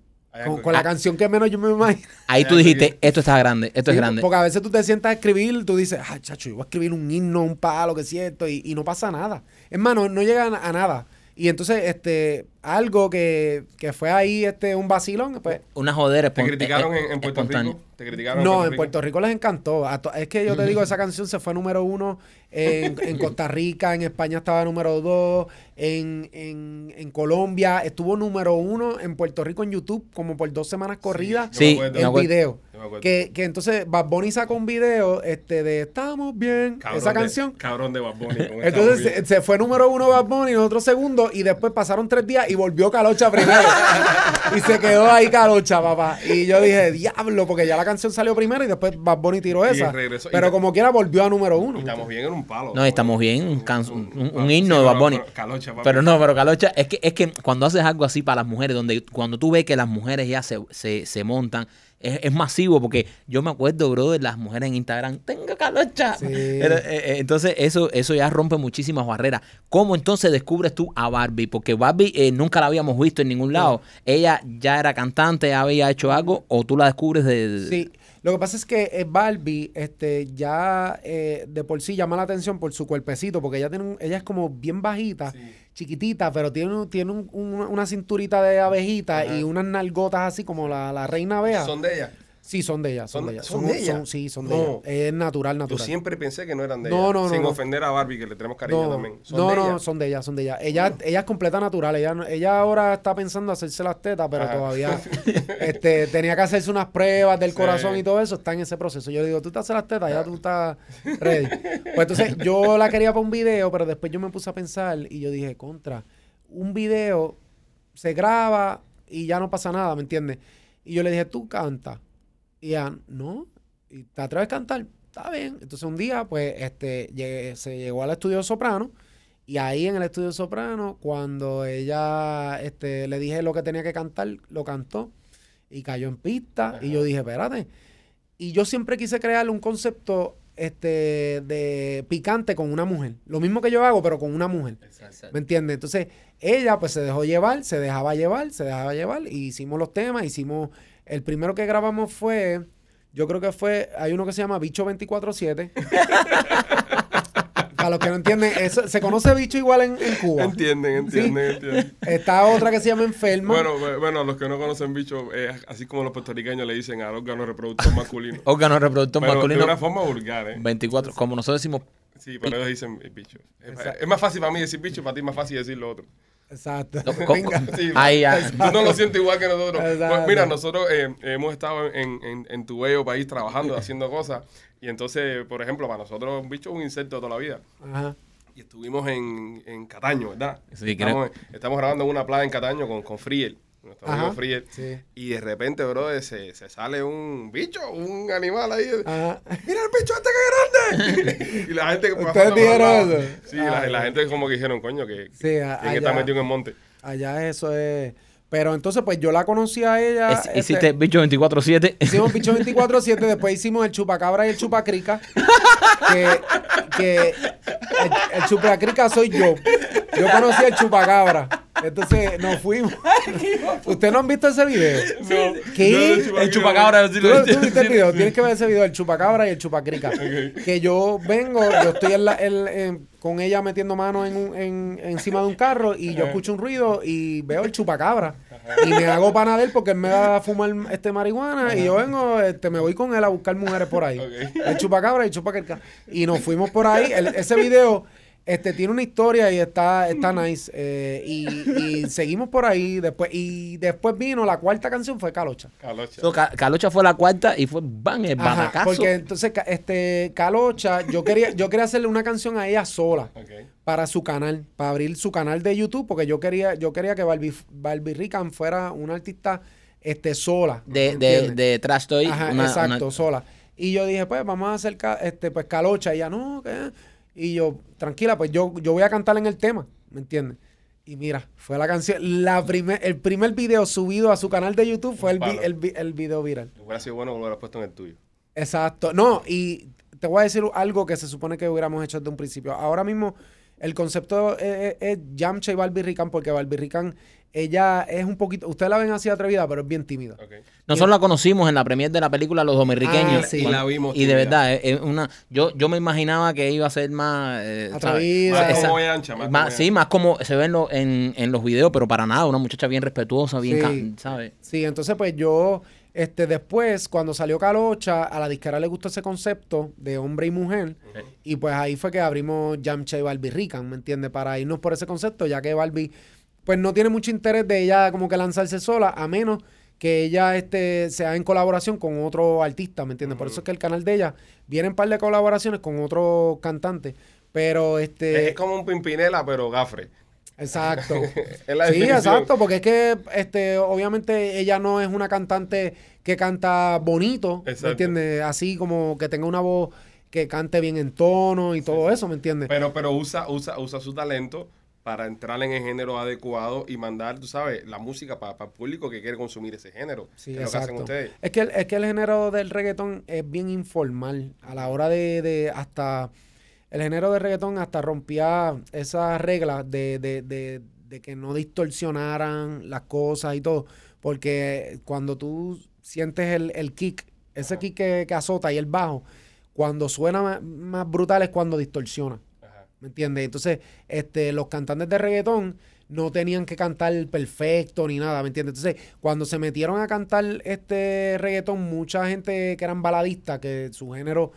Speaker 3: Con, la canción que menos yo me imagino.
Speaker 2: Ahí tú dijiste, esto está grande, esto es grande.
Speaker 3: Porque a veces tú te sientas a escribir, tú dices, ah, chacho, yo voy a escribir un himno, un palo, que es cierto, y, y no pasa nada. Es más, no, no llega a, a nada. Y entonces, este, algo que, que fue ahí, este, un vacilón, pues,
Speaker 2: Una jodera
Speaker 1: ¿Te criticaron en, en Puerto. Rico? ¿Te criticaron
Speaker 3: No, en Puerto Rico les encantó. Es que yo te digo, esa canción se fue número uno en, en Costa Rica, en España estaba número dos, en, en, en Colombia estuvo número uno, en Puerto Rico en YouTube como por dos semanas corridas
Speaker 2: Sí,
Speaker 3: el
Speaker 2: acuerdo.
Speaker 3: video.
Speaker 1: Acuerdo.
Speaker 3: Que, que entonces Bad Bunny sacó un video este, de Estamos bien,
Speaker 1: Cabrón
Speaker 3: esa
Speaker 1: de-
Speaker 3: canción.
Speaker 1: cabrón de Bad Bunny.
Speaker 3: Entonces se, se fue número uno Bad Bunny, nosotros segundo, y después pasaron tres días y volvió Calocha primero. y se quedó ahí Calocha, papá. Y yo dije, diablo, porque ya la canción salió primero y después Bad Bunny tiró
Speaker 1: Y
Speaker 3: esa.
Speaker 1: regresó-
Speaker 3: Pero como quiera volvió a número uno.
Speaker 1: Y estamos bien en un palo.
Speaker 2: No, estamos bien, un, can- un- un- un himno de Bad Bunny.
Speaker 1: pero Calocha.
Speaker 2: Pero no, pero Calocha, es que, es que cuando haces algo así para las mujeres, donde cuando tú ves que las mujeres ya se, se, se montan, es, es masivo, porque yo me acuerdo, bro, de las mujeres en Instagram, tengo Calocha.
Speaker 3: Sí.
Speaker 2: Eh, eh, entonces, eso, eso ya rompe muchísimas barreras. ¿Cómo entonces descubres tú a Barbie? Porque Barbie eh, nunca la habíamos visto en ningún lado. Ella ya era cantante, ya había hecho algo, o tú la descubres de...
Speaker 3: Sí, lo que pasa es que eh, Barbie este, ya eh, de por sí llama la atención por su cuerpecito, porque ella, tiene un- ella es como bien bajita,
Speaker 1: Sí.
Speaker 3: chiquitita, pero tiene, un- tiene un- un- una cinturita de abejita
Speaker 1: Ajá.
Speaker 3: y unas nalgotas así como la, la reina Bea.
Speaker 1: Son de ella.
Speaker 3: Sí, son de ella, son,
Speaker 1: ¿Son-
Speaker 3: de ella.
Speaker 1: son de ella?
Speaker 3: sí, son de
Speaker 1: No.
Speaker 3: ella. Es natural,
Speaker 1: Yo
Speaker 3: natural.
Speaker 1: siempre pensé que no eran de
Speaker 3: No,
Speaker 1: ella.
Speaker 3: no, no,
Speaker 1: Sin ofender a Barbie, que le tenemos cariño también. ¿Son
Speaker 3: no, no, son de ella, son de ella. Ella, ella es completa natural. Ella, ella ahora está pensando hacerse las tetas, pero
Speaker 1: Ajá.
Speaker 3: todavía este, tenía que hacerse unas pruebas del
Speaker 1: Sí.
Speaker 3: corazón y todo eso. Está en ese proceso. Yo digo, tú te haces las tetas, ya tú estás ready. Pues entonces yo la quería para un video, pero después yo me puse a pensar y yo dije, contra, un video se graba y ya no pasa nada, ¿me entiendes? Y yo le dije, tú canta. Y ella, no. ¿Y te atreves a cantar? Está bien. Entonces un día, pues, este, llegué- se llegó al estudio de soprano. Y ahí en el estudio de soprano, cuando ella este, le dije lo que tenía que cantar, lo cantó y cayó en pista. Y yo dije, espérate. Y yo siempre quise crearle un concepto este, de picante con una mujer. Lo mismo que yo hago, pero con una mujer. ¿Me entiendes? Entonces, ella pues se dejó llevar, se dejaba llevar, se dejaba llevar, y hicimos los temas, hicimos, el primero que grabamos fue, yo creo que fue, hay uno que se llama Bicho 24-7. Para los que no entienden, eso, se conoce bicho igual en, en Cuba.
Speaker 1: Entienden, entienden, entienden.
Speaker 3: Está otra que se llama Enferma.
Speaker 1: Bueno, bu- bueno, los que no conocen bicho, eh, así como los puertorriqueños le dicen al órgano reproductor masculino.
Speaker 2: Órgano reproductor
Speaker 1: Pero de
Speaker 2: masculino
Speaker 1: una forma vulgar, ¿eh?
Speaker 2: 24, como nosotros decimos,
Speaker 1: Sí, pero ellos dicen bicho. Es, es más fácil para mí decir bicho, para ti es más fácil decir lo otro.
Speaker 3: Exacto.
Speaker 2: No, co-
Speaker 3: Venga.
Speaker 1: Sí,
Speaker 2: Ahí ya.
Speaker 1: Tú no lo sientes igual que nosotros.
Speaker 3: Exacto.
Speaker 1: Pues mira, nosotros eh, hemos estado en, en, en tu bello país trabajando, haciendo cosas. Y entonces, por ejemplo, para nosotros un bicho es un insecto toda la vida.
Speaker 3: Ajá.
Speaker 1: Y estuvimos en, en Cataño, ¿verdad?
Speaker 2: Sí, creo-
Speaker 1: estamos, estamos grabando en una playa en Cataño con, con Friel, nuestro amigo
Speaker 3: Ajá.
Speaker 1: Friel.
Speaker 3: Sí.
Speaker 1: Y de repente, bro, se, se sale un bicho, un animal ahí.
Speaker 3: Ajá.
Speaker 1: ¡Mira el bicho este que grande! y la gente que
Speaker 3: ¿Ustedes dijeron eso?
Speaker 1: Sí, la,
Speaker 3: Ah,
Speaker 1: la
Speaker 3: ya.
Speaker 1: gente como que dijeron, coño, que,
Speaker 3: Sí, a-
Speaker 1: ¿quién está
Speaker 3: allá.
Speaker 1: metido en el monte?
Speaker 3: Allá eso es. Pero entonces, pues yo la conocí a ella.
Speaker 2: es-
Speaker 3: este,
Speaker 2: hiciste bicho 24-7.
Speaker 3: Hicimos Bicho 24-7, después hicimos el Chupacabra y el Chupacrica. Que, que el, el Chupacrica soy yo. Yo conocí al Chupacabra. Entonces nos fuimos. ¿Ustedes no han visto ese video?
Speaker 1: No.
Speaker 3: ¿Qué?
Speaker 2: El chupacabra.
Speaker 3: ¿Tú, tú viste el video? Tienes que ver ese video del Chupacabra y el Chupacrica. Que yo vengo, yo estoy en la- en- en- con ella metiendo mano en un- en- encima de un carro y yo escucho un ruido y veo el Chupacabra. Y me hago pana de él porque él me da a fumar este marihuana y yo vengo, este, me voy con él a buscar mujeres por ahí. El Chupacabra y el Chupacrica. Y nos fuimos por ahí. El- ese video... Este tiene una historia y está, está nice. eh, y, y seguimos por ahí. Después, y después vino la cuarta canción, fue Calocha.
Speaker 1: Calocha.
Speaker 2: So, Ca- Calocha fue la cuarta y fue van el
Speaker 3: Ajá, porque entonces este Calocha, yo quería, yo quería hacerle una canción a ella sola para su canal, para abrir su canal de YouTube, porque yo quería, yo quería que Barbie, Barbie Rican fuera una artista este sola.
Speaker 2: de, de, de Trash Toy.
Speaker 3: Ajá,
Speaker 2: una-
Speaker 3: exacto,
Speaker 2: una-
Speaker 3: sola. Y yo dije, pues vamos a hacer este, pues Calocha. Y ella, no, ¿qué? Y yo, tranquila, pues yo, yo voy a cantar en el tema, ¿me entiendes? Y mira, fue la canción, la primer, el primer video subido a su canal de YouTube fue el, vi- el, el video viral.
Speaker 1: Hubiera sido bueno que lo hubieras puesto en el tuyo.
Speaker 3: Exacto. No, y te voy a decir algo que se supone que hubiéramos hecho desde un principio. Ahora mismo el concepto es, es- es Yamcha y Barbie Rican porque Barbie Rican, ella es un poquito, ustedes la ven así atrevida, pero es bien tímida.
Speaker 2: Nosotros la conocimos en la premier de la película Los Dominiqueños.
Speaker 3: Ah, sí.
Speaker 1: Y la vimos
Speaker 2: Y de verdad, es, es una, yo, yo me imaginaba que iba a ser más... eh.
Speaker 3: Atrevida.
Speaker 1: Más
Speaker 3: Esa-
Speaker 1: como ancha, más,
Speaker 2: Más-
Speaker 1: como
Speaker 2: sí, más como se ve en, lo- en, en los videos, pero para nada, una muchacha bien respetuosa, bien,
Speaker 3: Sí.
Speaker 2: ca- ¿sabes?
Speaker 3: Sí, entonces pues yo, este, después, cuando salió Calocha, a la disquera le gustó ese concepto de hombre y mujer. Y pues ahí fue que abrimos Yamcha y Barbie Rican, ¿me entiendes? Para irnos por ese concepto, ya que Barbie, pues no tiene mucho interés de ella como que lanzarse sola, a menos que ella este, sea en colaboración con otro artista, ¿me entiendes? Por eso es que el canal de ella viene en par de colaboraciones con otros cantantes. Pero este.
Speaker 1: Es como un pimpinela, pero gafre.
Speaker 3: Exacto. Sí, exacto, porque es que este, obviamente ella no es una cantante que canta bonito,
Speaker 1: Exacto.
Speaker 3: ¿me entiendes? Así como que tenga una voz que cante bien en tono y todo eso, ¿me entiendes?
Speaker 1: Pero, pero usa, usa, usa su talento para entrar en el género adecuado y mandar, tú sabes, la música para el público que quiere consumir ese género.
Speaker 3: Sí,
Speaker 1: es lo que hacen
Speaker 3: exacto.
Speaker 1: ustedes.
Speaker 3: Es que, el- es que el género del reggaetón es bien informal. A la hora de, de hasta... El género del reggaetón hasta rompía esas reglas de, de, de, de que no distorsionaran las cosas y todo. Porque cuando tú sientes el, el kick, ese kick que, que azota y el bajo, cuando suena más, más brutal es cuando distorsiona.
Speaker 1: Ajá.
Speaker 3: ¿Me entiendes? Entonces, este, los cantantes de reggaetón no tenían que cantar perfecto ni nada, ¿me entiendes? Entonces, cuando se metieron a cantar este reggaetón, mucha gente que eran baladistas, que su género,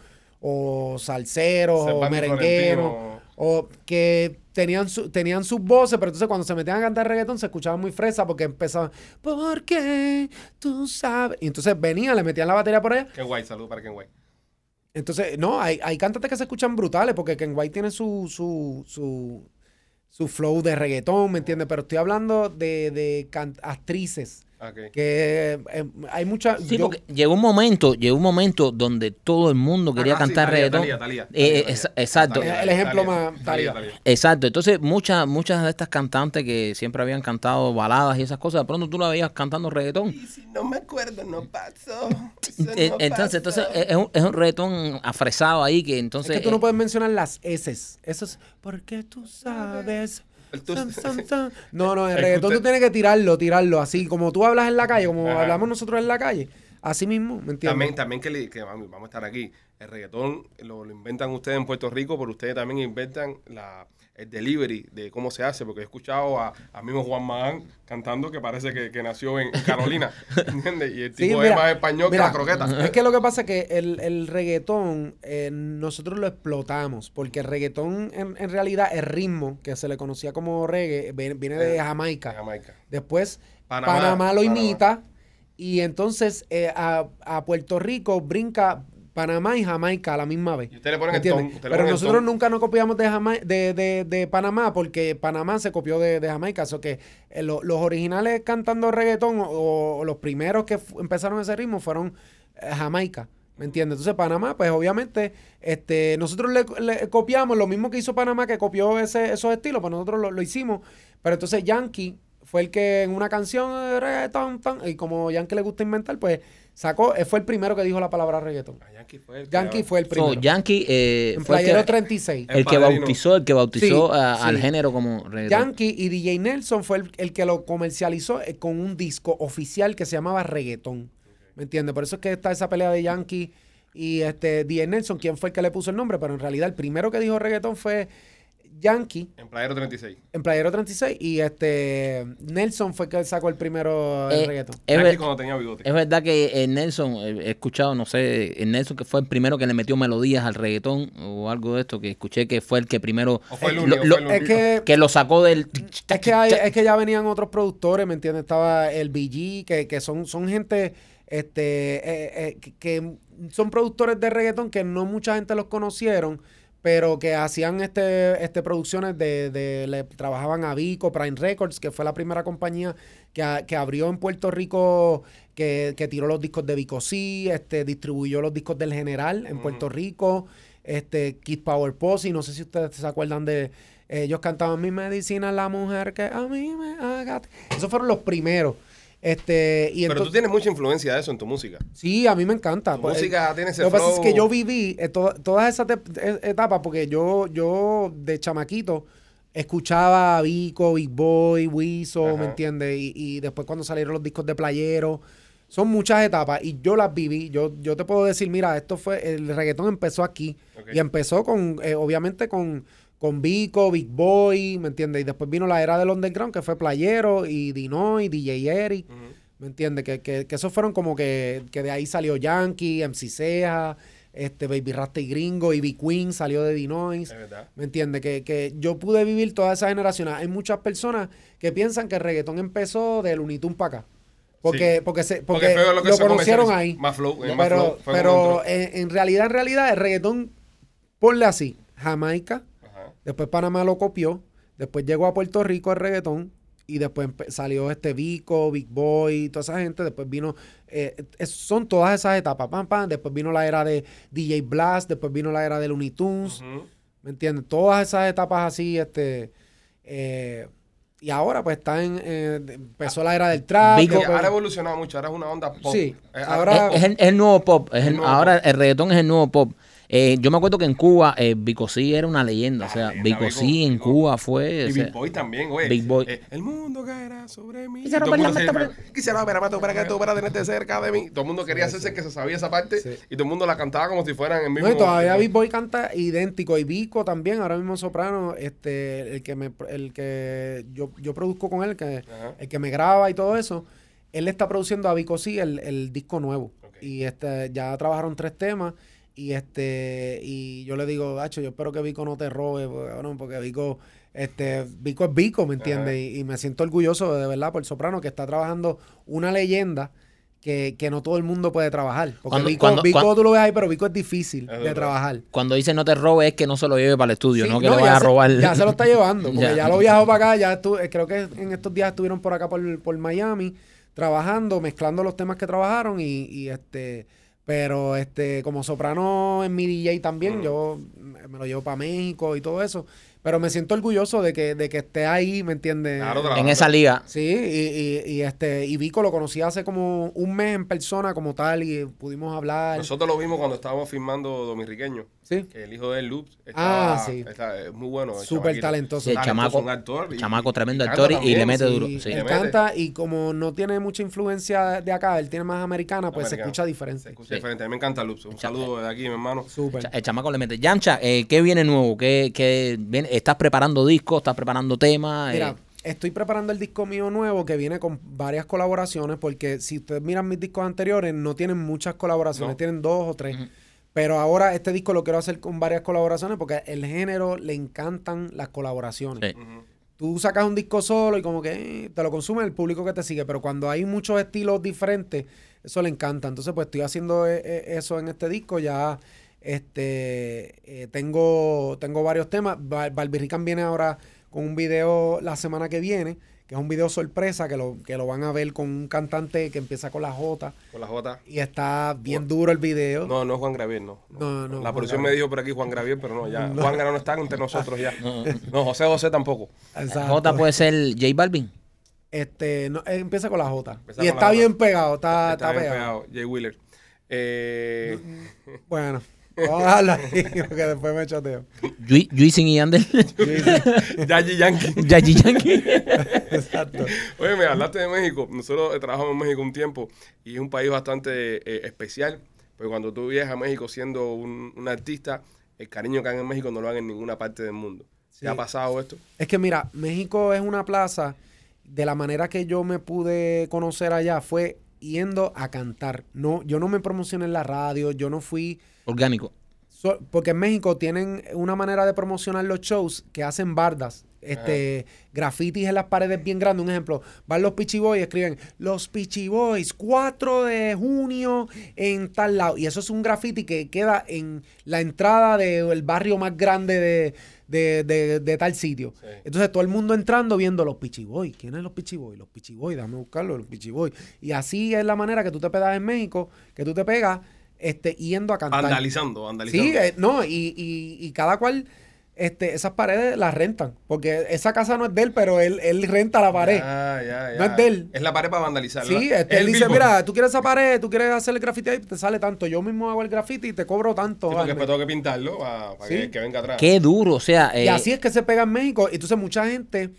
Speaker 3: o salseros, o merengueros, o que tenían, su- tenían sus voces, pero entonces cuando se metían a cantar reggaetón se escuchaba muy fresa porque empezaban, porque tú sabes. Y entonces venían, le metían la batería por allá.
Speaker 1: Ken White, salud para Ken White.
Speaker 3: Entonces, no, hay, hay cantantes que se escuchan brutales porque Ken White tiene su, su, su, su flow de reggaetón, ¿me entiendes? Pero estoy hablando de, de actrices. Que eh, hay muchas.
Speaker 2: Sí,
Speaker 3: yo-
Speaker 2: porque llegó un momento, llegó un momento donde todo el mundo quería
Speaker 1: Ah, sí,
Speaker 2: cantar
Speaker 1: Thalía,
Speaker 2: reggaetón.
Speaker 1: Talía, Talía,
Speaker 2: Eh,
Speaker 1: Talía,
Speaker 2: eh, exacto.
Speaker 1: Talía,
Speaker 3: El ejemplo
Speaker 1: Talía,
Speaker 3: más-
Speaker 1: Talía,
Speaker 3: Talía.
Speaker 1: Talía.
Speaker 2: Exacto, entonces muchas muchas de estas cantantes que siempre habían cantado baladas y esas cosas, de pronto tú la veías cantando reggaetón.
Speaker 1: Y si no me acuerdo, no pasó.
Speaker 2: Entonces, entonces es un, es un reggaetón afresado ahí que
Speaker 3: es
Speaker 2: entonces
Speaker 3: que tú no puedes mencionar las S. Eso es porque tú sabes.
Speaker 1: Tú-.
Speaker 3: No, no, el reggaetón
Speaker 1: usted-
Speaker 3: tú tienes que tirarlo, tirarlo. Así como tú hablas en la calle, como
Speaker 1: Ajá.
Speaker 3: hablamos nosotros en la calle. Así mismo, ¿me entiendes?
Speaker 1: También, también que, le- que vamos vamos a estar aquí. El reggaetón lo, lo inventan ustedes en Puerto Rico, pero ustedes también inventan la, el delivery de cómo se hace. Porque he escuchado a, a mismo Juan Magán cantando que parece que, que nació en, en Carolina. ¿Entiendes? Y el
Speaker 3: Sí,
Speaker 1: tipo
Speaker 3: mira,
Speaker 1: es más español
Speaker 3: mira,
Speaker 1: que la croqueta.
Speaker 3: Es que lo que pasa es que el, el reggaetón eh, nosotros lo explotamos, porque el reggaetón en, en realidad el ritmo que se le conocía como reggae viene, viene de
Speaker 1: Eh,
Speaker 3: Jamaica. Después
Speaker 1: Panamá,
Speaker 3: Panamá, lo
Speaker 1: Panamá.
Speaker 3: imita y entonces eh, a, a Puerto Rico brinca Panamá y Jamaica a la misma vez.
Speaker 1: Y ustedes le ponen
Speaker 3: ¿Me
Speaker 1: el ton. le
Speaker 3: Pero
Speaker 1: ponen el
Speaker 3: nosotros
Speaker 1: ton.
Speaker 3: nunca nos copiamos de, Jama- de, de- de Panamá porque Panamá se copió de, de Jamaica. Eso que eh, lo- los originales cantando reggaetón o, o los primeros que empezaron ese ritmo fueron eh, Jamaica. ¿Me entiendes? Entonces Panamá, pues obviamente, este, nosotros le, le copiamos lo mismo que hizo Panamá, que copió ese, esos estilos, pues nosotros lo, lo hicimos. Pero entonces Yankee fue el que en una canción, eh, reggaetón, tan, y como Yankee le gusta inventar, pues sacó, él fue el primero que dijo la palabra reggaetón.
Speaker 1: Ah, Yankee fue el
Speaker 3: Yankee
Speaker 1: que-
Speaker 3: fue el
Speaker 2: so,
Speaker 3: primero.
Speaker 2: Yankee eh,
Speaker 3: en
Speaker 2: fue el que,
Speaker 3: 36.
Speaker 1: El
Speaker 2: el que bautizó, el que bautizó
Speaker 3: Sí,
Speaker 2: a- al género como reggaetón.
Speaker 3: Yankee y DJ Nelson fue el, el que lo comercializó eh, con un disco oficial que se llamaba Reggaetón. ¿Me entiendes? Por eso es que está esa pelea de Yankee y este DJ Nelson, quien fue el que le puso el nombre, pero en realidad el primero que dijo reggaetón fue Yankee
Speaker 1: En Playero 36.
Speaker 3: en Playero 36 y este Nelson fue el que sacó el primero el
Speaker 2: Eh,
Speaker 3: reggaetón.
Speaker 2: es, ver-
Speaker 1: cuando tenía bigote.
Speaker 2: es verdad que el Nelson, eh, he escuchado, no sé, el Nelson que fue el primero que le metió melodías al reggaetón o algo de esto, que escuché que fue el que primero
Speaker 1: O fue el
Speaker 2: lo-
Speaker 1: único.
Speaker 2: lo-
Speaker 1: fue el
Speaker 3: Es que
Speaker 2: que lo sacó del...
Speaker 3: Es que, hay- es que ya venían otros productores, ¿me entiendes? Estaba el BG, que, que son, son gente este, eh, eh, que, que son productores de reggaetón que no mucha gente los conocieron, pero que hacían este, este producciones de, de- le trabajaban a Vico, Prime Records, que fue la primera compañía que, a- que abrió en Puerto Rico, que, que tiró los discos de Vico C, este, distribuyó los discos del General en. Puerto Rico, este, Kid Power Posse, no sé si ustedes se acuerdan de, ellos cantaban mi medicina, la mujer que a mí me haga. Esos fueron los primeros. Este, y
Speaker 1: Pero
Speaker 3: entonces,
Speaker 1: tú tienes mucha influencia de eso en tu música.
Speaker 3: sí, a mí me encanta.
Speaker 1: Tu
Speaker 3: Pues,
Speaker 1: música tiene ese
Speaker 3: lo que pasa es que yo viví eh, to- todas esas eh, etapas porque yo, yo de chamaquito escuchaba a Vico, Big Boy, Wiso,
Speaker 1: Ajá.
Speaker 3: ¿me entiendes? Y, y después cuando salieron los discos de Playero. Son muchas etapas y yo las viví. Yo, yo te puedo decir, mira, esto fue, el reggaetón empezó aquí. Y empezó con, eh, obviamente, con, con Vico, Big Boy, ¿me entiendes? Y después vino la era del underground, que fue Playero y Dinoy, DJ Eric. ¿Me entiendes? Que, que, que esos fueron como que, que de ahí salió Yankee, MC Ceja, este Baby Rasta y Gringo, y B Queen salió de Dinois. ¿Me entiendes? Que, que yo pude vivir toda esa generación. Hay muchas personas que piensan que el reggaetón empezó de Looney Tunes para acá. Porque,
Speaker 1: Sí.
Speaker 3: porque, se,
Speaker 1: Porque lo que
Speaker 3: lo
Speaker 1: se
Speaker 3: conocieron ahí.
Speaker 1: Más flow, eh, más
Speaker 3: pero
Speaker 1: flow,
Speaker 3: pero en, en realidad, en realidad, el reggaetón, ponle así, Jamaica. Después Panamá lo copió, después llegó a Puerto Rico el reggaetón, y después salió este Vico, Big Boy, toda esa gente, después vino, eh, es- son todas esas etapas, pam, pam, después vino la era de DJ Blast, después vino la era de Looney Tunes. ¿me entiendes? Todas esas etapas así, este, eh, y ahora pues está en, eh, empezó la era del trap.
Speaker 2: Vico-
Speaker 1: Sí,
Speaker 3: después-
Speaker 1: ahora ha evolucionado mucho, ahora es una onda pop.
Speaker 3: Sí, ahora-
Speaker 2: Es, es el, es el nuevo pop. es
Speaker 1: El
Speaker 2: el-
Speaker 1: nuevo
Speaker 2: ahora el reggaetón es el nuevo pop. Eh, yo me acuerdo que en Cuba eh, Vico sí era una leyenda.
Speaker 1: Ah,
Speaker 2: o sea,
Speaker 1: leyenda,
Speaker 2: Vico
Speaker 1: Vico,
Speaker 2: sí en. Cuba fue. o
Speaker 1: Y
Speaker 2: sea,
Speaker 1: Big Boy también, güey.
Speaker 2: Big Boy.
Speaker 1: Eh, el mundo caerá sobre mí.
Speaker 2: Quisiera
Speaker 1: Quisiera ver a Mato para que tú para tenerte cerca de mí. Todo el mundo quería hacerse que se sabía esa parte
Speaker 3: Sí.
Speaker 1: y todo el mundo la cantaba como si fueran el mismo.
Speaker 3: No, y todavía Big Boy canta idéntico. Y Vico también, ahora mismo soprano, este, el que me el que yo, yo produzco con él, que,
Speaker 1: Ajá.
Speaker 3: el que me graba y todo eso, él está produciendo a Vico sí el, el disco nuevo. Y este, ya trabajaron tres temas. Y este, y yo le digo, Hacho, yo espero que Vico no te robe, porque, cabrón, porque Vico, este, Vico es Vico, ¿me entiendes? Y, y me siento orgulloso de verdad por Soprano que está trabajando una leyenda que, que no todo el mundo puede trabajar. Porque
Speaker 2: Cuando-
Speaker 3: Vico,
Speaker 2: cuando-
Speaker 3: Vico
Speaker 2: cuando-
Speaker 3: tú lo ves ahí, pero Vico es difícil
Speaker 1: Es
Speaker 3: de
Speaker 1: verdad.
Speaker 3: trabajar.
Speaker 2: Cuando dice no te robe es que no se lo lleve para el estudio,
Speaker 3: Sí,
Speaker 2: no que
Speaker 3: no, ya
Speaker 2: vaya a robar.
Speaker 3: Ya se lo está llevando, porque
Speaker 2: Ya.
Speaker 3: ya, lo viajó para acá, ya estu- eh, creo que en estos días estuvieron por acá por, por Miami, trabajando, mezclando los temas que trabajaron y, y, este, pero este, como soprano en mi DJ también,
Speaker 1: Mm.
Speaker 3: yo me me lo llevo para México y todo eso, pero me siento orgulloso de que, de que esté ahí, ¿me entiendes?
Speaker 1: Claro,
Speaker 2: en esa liga.
Speaker 3: Sí, y, y, y, este, y Vico lo conocí hace como un mes en persona como tal y pudimos hablar.
Speaker 1: Nosotros lo vimos cuando estábamos filmando Dominiqueño.
Speaker 3: Sí,
Speaker 1: Que el hijo de él, Loops, estaba,
Speaker 3: Ah, sí.
Speaker 1: está- es muy bueno. el
Speaker 3: súper talentoso.
Speaker 2: Sí, el chamaco-
Speaker 1: un actor. y-
Speaker 2: chamaco tremendo actor y-
Speaker 1: también,
Speaker 2: le mete
Speaker 1: sí.
Speaker 2: duro,
Speaker 3: Sí,
Speaker 2: sí.
Speaker 3: él
Speaker 1: Le mete.
Speaker 3: canta y como no tiene mucha influencia de acá, él tiene más americana, pues se escucha
Speaker 1: Se
Speaker 3: diferente.
Speaker 1: escucha
Speaker 2: Sí.
Speaker 1: diferente. A mí me encanta Loops. Un saludo de aquí, mi hermano.
Speaker 3: Súper.
Speaker 2: El chamaco le mete. Yancha, eh, ¿qué viene nuevo? ¿Qué, qué viene? ¿Estás preparando discos? ¿Estás preparando temas? Eh,
Speaker 3: Mira, estoy preparando el disco mío nuevo que viene con varias colaboraciones, porque si ustedes miran mis discos anteriores, no tienen muchas colaboraciones,
Speaker 1: No.
Speaker 3: tienen dos o tres. Pero ahora este disco lo quiero hacer con varias colaboraciones porque el género le encantan las colaboraciones.
Speaker 2: Sí.
Speaker 3: Tú sacas un disco solo y como que eh, te lo consume el público que te sigue, pero cuando hay muchos estilos diferentes, eso le encanta. Entonces, pues estoy haciendo eh, eso en este disco. Ya este eh, tengo, tengo varios temas. Bar- Barbie Rican viene ahora con un video la semana que viene, que es un video sorpresa, que lo, que lo van a ver con un cantante que empieza con la J.
Speaker 1: Con la J.
Speaker 3: Y está bien duro el video.
Speaker 1: No, no es Juan Gravier, no.
Speaker 3: No, no,
Speaker 1: La
Speaker 3: Juan
Speaker 1: producción me dijo por aquí Juan Gravier, pero no, ya.
Speaker 3: No.
Speaker 1: Juan Gravier no está entre nosotros ya.
Speaker 2: No.
Speaker 1: No, José José tampoco.
Speaker 3: Exacto.
Speaker 2: J puede ser J Balvin.
Speaker 3: Este, no, eh, empieza con la J.
Speaker 1: Empieza
Speaker 3: y está
Speaker 1: J.
Speaker 3: bien pegado, está, está,
Speaker 1: bien
Speaker 3: pegado.
Speaker 1: pegado. Jay Wheeler. Eh,
Speaker 3: Bueno, ahí porque después me choteo.
Speaker 2: Juicing y Ander.
Speaker 1: Yayi Yankee.
Speaker 2: Yayi Yankee.
Speaker 3: Exacto.
Speaker 1: Oye, me hablaste de México. Nosotros eh, trabajamos en México un tiempo y es un país bastante eh, especial. Porque cuando tú viajas a México siendo un, un artista, el cariño que hay en México no lo hay en ninguna parte del mundo.
Speaker 3: Sí.
Speaker 1: ¿Te ha pasado esto?
Speaker 3: Es que mira, México es una plaza, de la manera que yo me pude conocer allá fue yendo a cantar. No, yo no me promocioné en la radio, yo no fui...
Speaker 2: Orgánico.
Speaker 3: so- porque en México tienen una manera de promocionar los shows que hacen bardas. Este, grafitis en las paredes bien grandes. Un ejemplo, van los Pichi Boys y escriben Los Pichi Boys, 4 de junio en tal lado. Y eso es un graffiti que queda en la entrada del barrio más grande de, de- de- de tal sitio.
Speaker 1: Sí.
Speaker 3: Entonces todo el mundo entrando viendo los Pichi Boys. ¿Quiénes los Pichi Boys? Los Pichi Boys, déjame buscarlos, los Pichi Boys. Y así es la manera que tú te pegas en México, que tú te pegas este, yendo a cantar.
Speaker 1: Vandalizando, vandalizando.
Speaker 3: Sí, eh, no, y, y, y cada cual, este, esas paredes las rentan. Porque esa casa no es de él, pero él, él renta la pared.
Speaker 1: Ya, ya, ya.
Speaker 3: No es de él.
Speaker 1: Es la pared para vandalizar.
Speaker 3: Sí, este,
Speaker 1: Es
Speaker 3: él dice,
Speaker 1: billboard.
Speaker 3: mira, tú quieres esa pared, tú quieres hacer el graffiti ahí, te sale tanto. Yo mismo hago el graffiti y te cobro tanto.
Speaker 1: Sí, porque después tengo que pintarlo para,
Speaker 3: Sí.
Speaker 1: que, que venga atrás.
Speaker 2: Qué duro. O sea,
Speaker 3: Y
Speaker 2: eh,
Speaker 3: así es que se pega en México. Entonces mucha gente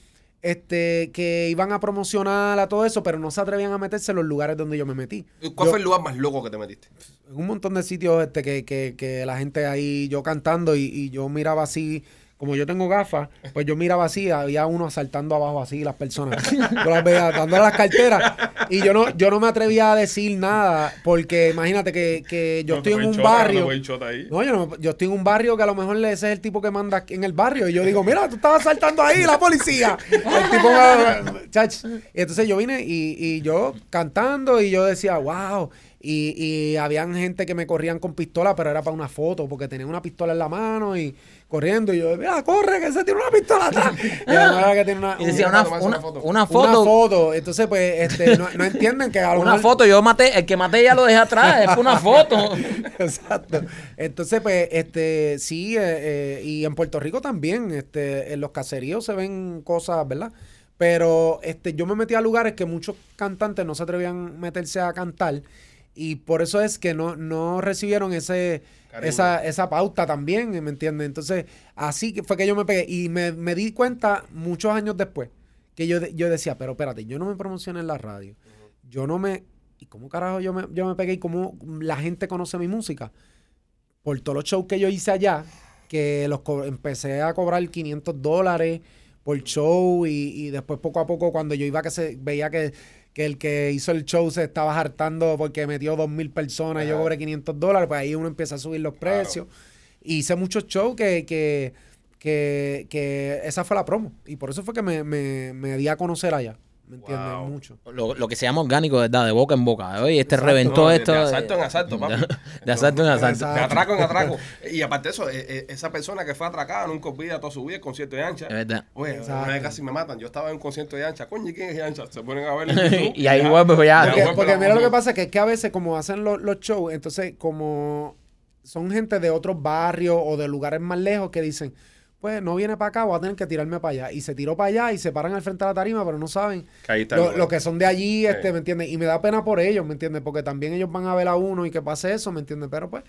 Speaker 3: este, que iban a promocionar a todo eso, pero no se atrevían a meterse en los lugares donde yo me metí.
Speaker 1: ¿Cuál
Speaker 3: Yo-
Speaker 1: fue el lugar más loco que te metiste?
Speaker 3: en un montón de sitios este, que, que, que la gente ahí, yo cantando y, y yo miraba así, como yo tengo gafas, pues yo miraba así, había uno asaltando abajo así las personas. Yo las veía dándole las carteras y yo no, yo no me atrevía a decir nada porque imagínate que, que yo
Speaker 1: No,
Speaker 3: estoy en un
Speaker 1: chota,
Speaker 3: barrio.
Speaker 1: no ahí.
Speaker 3: Yo, no- yo estoy en un barrio que a lo mejor ese es el tipo que manda aquí en el barrio. Y yo digo, mira, tú estabas saltando ahí, la policía. El tipo me- chach. Y entonces yo vine y, y yo cantando y yo decía, wow. Y, y habían gente que me corrían con pistola, pero era para una foto, porque tenía una pistola en la mano y corriendo. Y yo, mira, corre, que se tiene una pistola atrás. Y era que tiene una,
Speaker 2: y decía
Speaker 3: un-
Speaker 2: una,
Speaker 1: tomarse
Speaker 2: una,
Speaker 1: una foto.
Speaker 2: una
Speaker 3: una
Speaker 2: foto.
Speaker 3: foto. Entonces, pues, este, no, no entienden que a lo
Speaker 2: Una
Speaker 3: mejor-
Speaker 2: foto, yo maté, el que maté ya lo dejé atrás, es una foto.
Speaker 3: Exacto. Entonces, pues, este, sí, eh, eh, y en Puerto Rico también, este, en los caseríos se ven cosas, ¿verdad? Pero este, yo me metí a lugares que muchos cantantes no se atrevían a meterse a cantar y por eso es que no, no recibieron ese, esa, esa pauta también, ¿me entiendes? Entonces, así que fue que yo me pegué. Y me, me di cuenta muchos años después que yo, yo decía, pero espérate, yo no me promocioné en la radio. Yo no me... ¿Y cómo carajo yo me, yo me pegué y cómo la gente conoce mi música? Por todos los shows que yo hice allá, que los empecé a cobrar 500 dólares por show y, y después poco a poco cuando yo iba que se veía que, que el que hizo el show se estaba hartando porque metió 2.000 personas y yo cobré 500 dólares, pues ahí uno empieza a subir los
Speaker 1: Claro.
Speaker 3: precios. Y hice muchos shows que, que, que, que esa fue la promo. Y por eso fue que me, me, me di a conocer allá. ¿Me entiendes?
Speaker 1: Wow.
Speaker 3: Mucho.
Speaker 2: Lo, lo que se llama orgánico, ¿verdad? De boca en boca. Oye, este
Speaker 3: Exacto.
Speaker 2: reventó
Speaker 1: No, de-
Speaker 2: esto.
Speaker 1: de asalto en asalto, papi.
Speaker 2: De asalto en asalto.
Speaker 1: De atraco en atraco. Y aparte de eso, eh, eh, esa persona que fue atracada nunca olvida toda su vida el concierto de Ancha.
Speaker 2: Es verdad.
Speaker 1: Oye,
Speaker 3: Exacto.
Speaker 1: una vez casi me matan. Yo estaba en un concierto de Ancha. Coño, ¿y quién es Ancha? Se ponen a ver YouTube
Speaker 2: y ahí
Speaker 1: ya-
Speaker 2: vuelve pues ya.
Speaker 3: Porque, porque mira lo que pasa, que es que a veces como hacen los, los shows, entonces como son gente de otros barrios o de lugares más lejos que dicen, pues no viene para acá, voy a tener que tirarme para allá. Y se tiró para allá y se paran al frente de la tarima, pero no saben
Speaker 1: Que ahí está
Speaker 3: lo,
Speaker 1: el
Speaker 3: lo que son de allí, este,
Speaker 1: Sí.
Speaker 3: ¿me entiendes? Y me da pena por ellos, ¿me entiendes? Porque también ellos van a ver a uno y que pase eso, ¿me entiendes? Pero pues,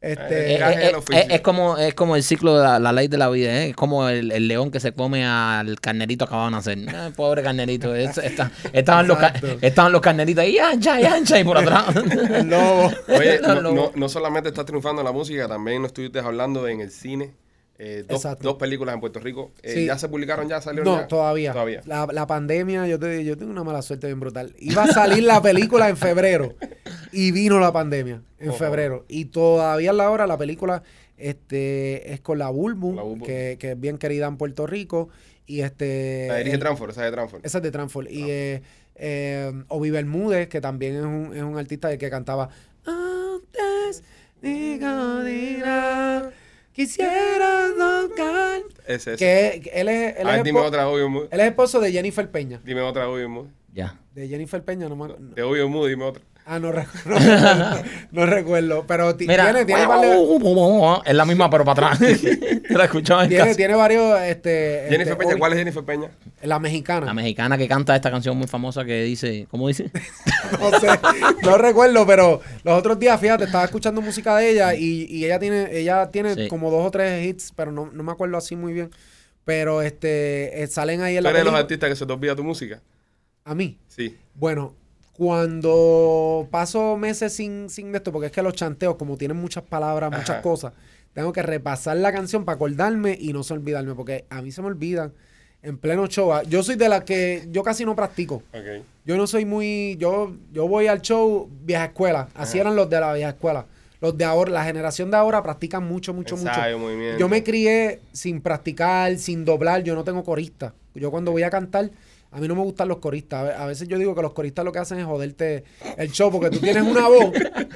Speaker 3: este...
Speaker 2: Eh, eh, eh, es, es como, es como el ciclo de la, la ley de la vida, ¿eh? es como el, el león que se come al carnerito acabado de nacer. Eh, pobre carnerito. es- está- estaban, los, estaban los carneritos ahí, ancha y ancha, y por atrás.
Speaker 3: el lobo.
Speaker 1: Oye, no, no- no solamente estás triunfando en la música, también nos estuviste hablando en el cine. Eh, dos, películas en Puerto Rico. Eh,
Speaker 3: Sí.
Speaker 1: ¿Ya se publicaron? ¿Ya salieron?
Speaker 3: No,
Speaker 1: ya?
Speaker 3: todavía.
Speaker 1: Todavía.
Speaker 3: La, la pandemia, yo, te, yo tengo una mala suerte bien brutal. Iba a salir la película en febrero y vino la pandemia en febrero. Y todavía a la hora la película este, es con la Bulbu,
Speaker 1: La Bulbu.
Speaker 3: que, que es bien querida en Puerto Rico. Y este...
Speaker 1: La dirige Transfor, esa es de Transfor.
Speaker 3: esa es de Transfor. Y eh, eh, Ovi Bermúdez, que también es un, es un artista que cantaba Antes digo dirá Quisiera tocar
Speaker 1: Ese, ese.
Speaker 3: que él es, él
Speaker 1: A
Speaker 3: es
Speaker 1: ver, dime otra, Obvio Mood.
Speaker 3: él es esposo de Jennifer Peña.
Speaker 1: Dime otra, Obvio Mood.
Speaker 2: ya.
Speaker 3: De Jennifer Peña, no me acu- no-
Speaker 1: De Obvio Mood, dime otra.
Speaker 3: Ah, no, recu- no recuerdo. no recuerdo. Pero
Speaker 2: Mira,
Speaker 3: tiene, tiene, varios,
Speaker 2: es la misma, pero para atrás. la escuchaba en
Speaker 3: tiene,
Speaker 2: casa.
Speaker 3: tiene varios. Este,
Speaker 1: Jennifer
Speaker 3: este,
Speaker 1: Peña, ¿cuál es Jennifer Peña?
Speaker 3: La mexicana.
Speaker 2: La mexicana que canta esta canción muy famosa que dice, ¿cómo dice?
Speaker 3: no sé, no recuerdo, pero los otros días, fíjate, estaba escuchando música de ella y, y ella tiene, ella tiene
Speaker 2: Sí.
Speaker 3: como dos o tres hits, pero no, no me acuerdo así muy bien. Pero este eh, salen ahí en
Speaker 1: ¿Tú
Speaker 3: la
Speaker 1: eres de los artistas que se te olvida tu música?
Speaker 3: A mí.
Speaker 1: Sí.
Speaker 3: Bueno, cuando paso meses sin, sin esto, porque es que los chanteos, como tienen muchas palabras, muchas
Speaker 1: Ajá.
Speaker 3: cosas, tengo que repasar la canción para acordarme y no se olvidarme, porque a mí se me olvidan en pleno show. Ah, Yo soy de las que yo casi no practico. Yo no soy muy. Yo, yo voy al show vieja escuela. Así
Speaker 1: Ajá.
Speaker 3: eran los de la vieja escuela. Los de ahora, la generación de ahora practican mucho, mucho,
Speaker 1: Ensayo,
Speaker 3: mucho.
Speaker 1: movimiento.
Speaker 3: Yo me crié sin practicar, sin doblar. Yo no tengo corista. Yo cuando voy a cantar, a mí no me gustan los coristas. A ve- A veces yo digo que los coristas lo que hacen es joderte el show porque tú tienes una voz.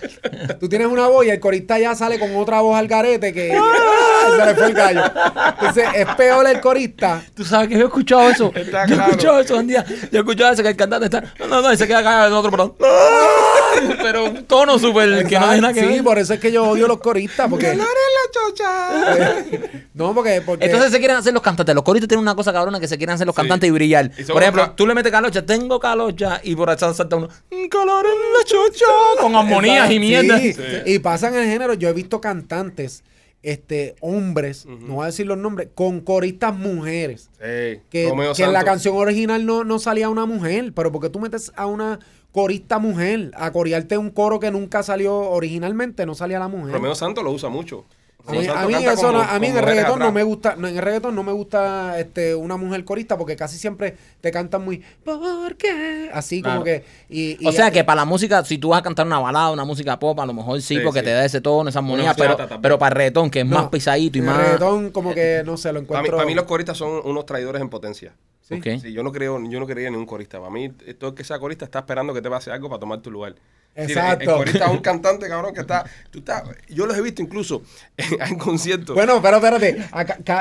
Speaker 3: tú tienes una voz y el corista ya sale con otra voz al garete que ¡ah! se le fue el gallo. Entonces es peor el corista.
Speaker 2: Tú sabes que yo he escuchado eso.
Speaker 1: Está
Speaker 2: yo he
Speaker 1: claro.
Speaker 2: escuchado eso un día. Yo he escuchado eso que el cantante está. No, no, no, y se queda callado en otro perdón. Pero un tono súper que no nada que
Speaker 3: sí,
Speaker 2: ver.
Speaker 3: por eso es que yo odio los coristas. Porque,
Speaker 1: la chocha!
Speaker 3: no, porque, porque
Speaker 2: Entonces se quieren hacer los cantantes. Los coristas tienen una cosa cabrona que se quieren hacer los
Speaker 1: Sí.
Speaker 2: cantantes y brillar.
Speaker 1: Y son
Speaker 2: Por ejemplo, tú le metes calocha, tengo calocha, y por atrás salta uno, "Un calor en la chocha, con armonías y mierda.
Speaker 3: sí.
Speaker 1: Sí.
Speaker 3: Y pasan el género. Yo he visto cantantes, este, hombres, no voy a decir los nombres, con coristas mujeres.
Speaker 1: Sí.
Speaker 3: Que, que en la canción original no, no salía una mujer. Pero porque tú metes a una corista mujer a corearte un coro que nunca salió originalmente, no salía la mujer.
Speaker 1: Romeo Santos lo usa mucho.
Speaker 3: A mí, a eso
Speaker 1: como-
Speaker 3: no- a mí en el reggaetón no me gusta, no, en el reggaetón no me gusta este una mujer corista porque casi siempre te cantan muy ¿por qué? Así como que y, y-
Speaker 2: O sea que para la música, si tú vas a cantar una balada, una música pop, a lo mejor sí,
Speaker 1: Sí,
Speaker 2: porque
Speaker 1: sí.
Speaker 2: te da ese tono, esa armonía, pero, pero para el reggaetón, que es
Speaker 3: no,
Speaker 2: más pisadito y más.
Speaker 3: reggaetón como que no sé, lo
Speaker 1: Para mí,
Speaker 3: encuentro
Speaker 1: para mí los coristas son unos traidores en potencia.
Speaker 3: Sí,
Speaker 1: yo no creo, yo no creía en un corista. Para mí, todo el que sea corista está esperando que te pase algo para tomar tu lugar.
Speaker 3: Exacto.
Speaker 1: Un cantante, cabrón, que está, tú estás, yo los he visto incluso en, en conciertos.
Speaker 3: Bueno, pero espérate,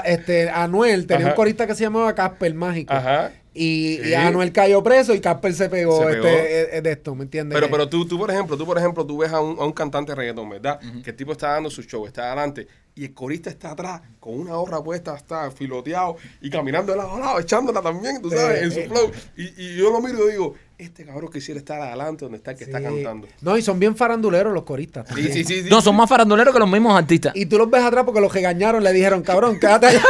Speaker 3: este Anuel tenía
Speaker 1: Ajá.
Speaker 3: un corista que se llamaba Casper Mágico.
Speaker 1: Ajá.
Speaker 3: Y,
Speaker 1: Sí.
Speaker 3: y Anuel cayó preso y Casper se pegó,
Speaker 1: Se pegó.
Speaker 3: Este, eh, de esto, ¿me entiendes?
Speaker 1: Pero, pero tú, tú, por ejemplo, tú, por ejemplo, tú ves a un, a un cantante de reggaetón, ¿verdad? Que el tipo está dando su show, está adelante. Y el corista está atrás con una gorra puesta, está filoteado y caminando de lado a lado, echándola también, tú sabes, en su
Speaker 3: Eh,
Speaker 1: flow. Y, y yo lo miro y digo, este cabrón quisiera estar adelante donde está el que está cantando.
Speaker 3: No, y son bien faranduleros los coristas.
Speaker 1: Sí, sí, sí. sí.
Speaker 2: No, son más faranduleros que los mismos artistas.
Speaker 3: Y tú los ves atrás porque los que regañaron le dijeron, cabrón, quédate allá,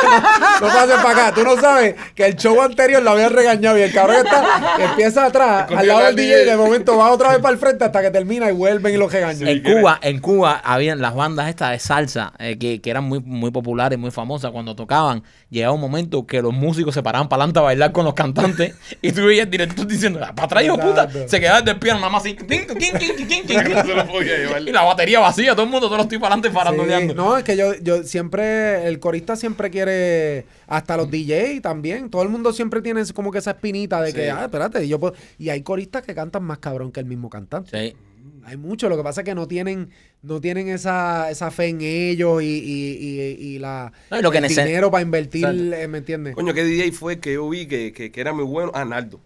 Speaker 3: no, no pases para acá. Tú no sabes que el show anterior lo habían regañado y el cabrón está, empieza atrás, al lado del DJ, y de momento va otra vez para el frente hasta que termina y vuelven y los regañan.
Speaker 1: Sí.
Speaker 2: En Cuba, en Cuba habían las bandas estas de salsa eh, que, que eran muy, muy populares, muy famosas. Cuando tocaban, llegaba un momento que los músicos se paraban para adelante a bailar con los cantantes y tú veías el director diciendo, para atrás, hijo puta. Se quedaba del piano nada más así. tin, tin, tin. Y la batería vacía, todo el mundo, todos los tipos adelante faranduleando.
Speaker 3: Sí, no, es que yo, yo siempre, el corista siempre quiere, hasta los DJ también, todo el mundo siempre tiene como que esa espinita de
Speaker 1: Sí.
Speaker 3: que, ah, espérate, yo puedo, y hay coristas que cantan más cabrón que el mismo cantante.
Speaker 2: Sí.
Speaker 3: Hay muchos, lo que pasa es que no tienen, no tienen esa, esa fe en ellos y, y, y, y la
Speaker 2: No, y lo que
Speaker 3: el
Speaker 2: nece-
Speaker 3: dinero para invertir,
Speaker 2: Exacto.
Speaker 3: eh, ¿me entiendes?
Speaker 1: Coño, ¿qué DJ fue que yo vi que, que, que era muy bueno? Ah, Naldo.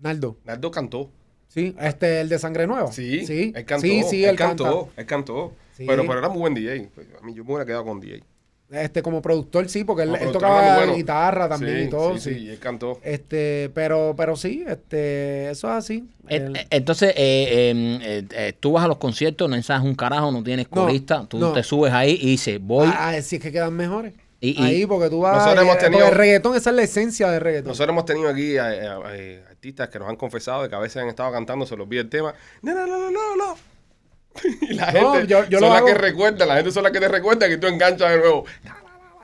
Speaker 3: Naldo,
Speaker 1: Naldo cantó.
Speaker 3: sí, este, el de Sangre Nueva.
Speaker 1: Sí,
Speaker 3: sí,
Speaker 1: él cantó.
Speaker 3: sí, sí,
Speaker 1: él,
Speaker 3: él
Speaker 1: cantó.
Speaker 3: canta.
Speaker 1: Él cantó.
Speaker 3: Sí.
Speaker 1: Pero, pero era muy buen DJ. Pues, A mí yo me hubiera quedado con DJ.
Speaker 3: Este, como productor, sí, porque él, tocaba
Speaker 1: bueno.
Speaker 3: guitarra también
Speaker 1: Sí,
Speaker 3: y todo,
Speaker 1: Sí,
Speaker 3: sí.
Speaker 1: sí, y él cantó.
Speaker 3: Este, pero, pero sí, este, eso es así.
Speaker 2: Eh,
Speaker 3: El-
Speaker 2: eh, Entonces, eh, eh, eh, eh, tú vas a los conciertos, no ensayas un carajo, no tienes
Speaker 3: No,
Speaker 2: corista, tú
Speaker 3: no.
Speaker 2: te subes ahí y dices, voy.
Speaker 3: Ah, ah, si es que quedan mejores.
Speaker 2: Y- y-
Speaker 3: Ahí, porque tú vas.
Speaker 1: Nosotros hemos
Speaker 3: eh,
Speaker 1: tenido-
Speaker 3: el reggaetón, esa es la esencia del reggaetón.
Speaker 1: Nosotros hemos tenido aquí artistas que nos han confesado de que a veces han estado cantando, se los olvida el tema. No, no, no, no, no, no. Y la
Speaker 3: No,
Speaker 1: gente
Speaker 3: yo- yo
Speaker 1: son las que recuerdan, la gente son las que te recuerdan que tú enganchas de nuevo.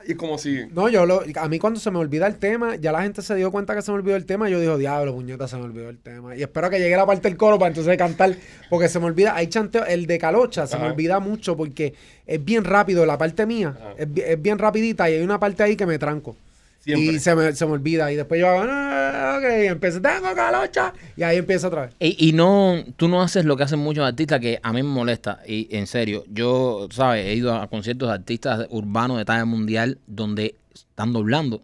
Speaker 1: Y es como si.
Speaker 3: No, yo lo, a mí cuando se me olvida el tema, ya la gente se dio cuenta que se me olvidó el tema, yo digo, diablo, puñeta, se me olvidó el tema. Y espero que llegue la parte del coro para entonces cantar, porque se me olvida, hay chanteo, el de Calocha, se me olvida mucho porque es bien rápido, la parte mía, es, es bien rapidita y hay una parte ahí que me tranco.
Speaker 1: Siempre.
Speaker 3: Y se me, se me olvida. Y después yo hago, "Ah, ok, y empiezo, tengo calocha. Y ahí empieza otra vez.
Speaker 2: Y, y no, tú no haces lo que hacen muchos artistas que a mí me molesta. Y en serio, yo, ¿sabes? He ido a conciertos de artistas urbanos de talla mundial donde están doblando.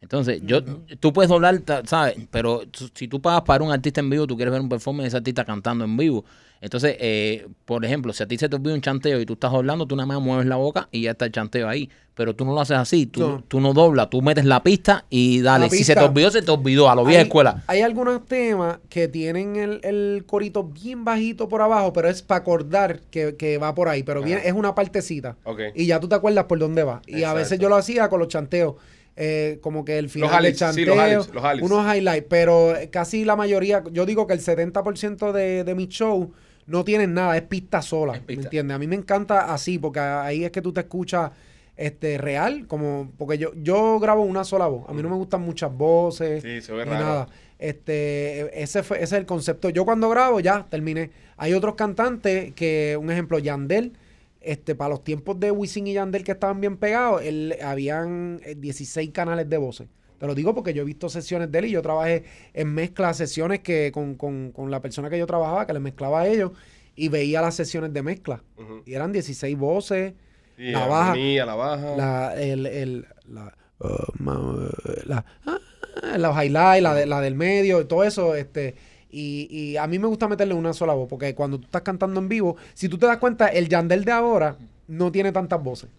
Speaker 2: Entonces, yo, tú puedes doblar, ¿sabes? Pero si tú pagas para un artista en vivo, tú quieres ver un performance de ese artista cantando en vivo. Entonces, eh, por ejemplo, si a ti se te olvida un chanteo y tú estás doblando, tú nada más mueves la boca y ya está el chanteo ahí. Pero tú no lo haces así, tú
Speaker 3: No.
Speaker 2: tú no doblas, tú metes la pista y dale. Si se te olvidó, se te olvidó, a lo vieja escuela.
Speaker 3: Hay algunos temas que tienen el, el corito bien bajito por abajo, pero es para acordar que, que va por ahí. Pero bien, es una partecita.
Speaker 1: Ok.
Speaker 3: Y ya tú te acuerdas por dónde va. Y a veces yo lo hacía con los chanteos. Eh, como que el final
Speaker 1: highlights, sí,
Speaker 3: chanteo,
Speaker 1: los highlights, los highlights.
Speaker 3: unos highlights, pero casi la mayoría, yo digo que el 70% de, de mi show no tienen nada, es pista sola,
Speaker 2: Es pista.
Speaker 3: ¿me entiendes? A mí me encanta así, porque ahí es que tú te escuchas este real, como porque yo, yo grabo una sola voz, a mí no me gustan muchas voces,
Speaker 1: Sí, se ve
Speaker 3: ni
Speaker 1: raro.
Speaker 3: nada. Este, ese fue, ese es el concepto. Yo cuando grabo ya terminé. Hay otros cantantes que, un ejemplo, Yandel, este, para los tiempos de Wisin y Yandel que estaban bien pegados, él, habían eh, 16 canales de voces. Te lo digo porque yo he visto sesiones de él y yo trabajé en mezclas, sesiones que con, con, con la persona que yo trabajaba, que le mezclaba a ellos, y veía las sesiones de mezcla. Y eran 16 voces,
Speaker 1: Sí,
Speaker 3: la baja,
Speaker 1: la baja.
Speaker 3: la, el, el, la, uh, la- ah, los highlights, la, de- la del medio, todo eso, este, y, y a mí me gusta meterle una sola voz, porque cuando tú estás cantando en vivo, si tú te das cuenta, el Yandel de ahora no tiene tantas voces,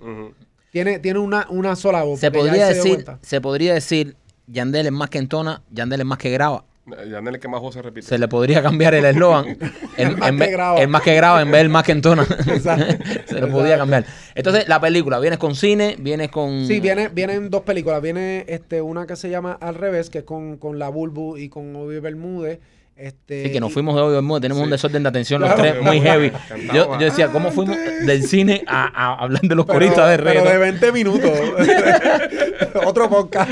Speaker 3: tiene, tiene una, una sola voz.
Speaker 2: Se podría
Speaker 3: se
Speaker 2: decir, se podría decir, Yandel es más que entona, Yandel es más que graba.
Speaker 1: Yandel es que más voces repite.
Speaker 2: Se le podría cambiar el eslogan.
Speaker 3: El más que graba.
Speaker 2: el más que graba en vez del más que entona. Se le podría cambiar. Entonces, la película, vienes con cine, vienes con...
Speaker 3: Sí, viene, vienen dos películas. Viene este, una que se llama Al revés, que es con, con la Bulbu y con Obi Bermúdez. Este,
Speaker 2: Sí, que nos
Speaker 3: y-
Speaker 2: fuimos de hoy tenemos
Speaker 1: Sí.
Speaker 2: un desorden de atención
Speaker 3: Claro.
Speaker 2: los tres, muy heavy. Yo, yo decía, ¿cómo fuimos del cine a, a hablar de los
Speaker 3: Pero,
Speaker 2: coristas de
Speaker 3: pero de
Speaker 2: reggaetón?
Speaker 3: 20 minutos. Otro podcast.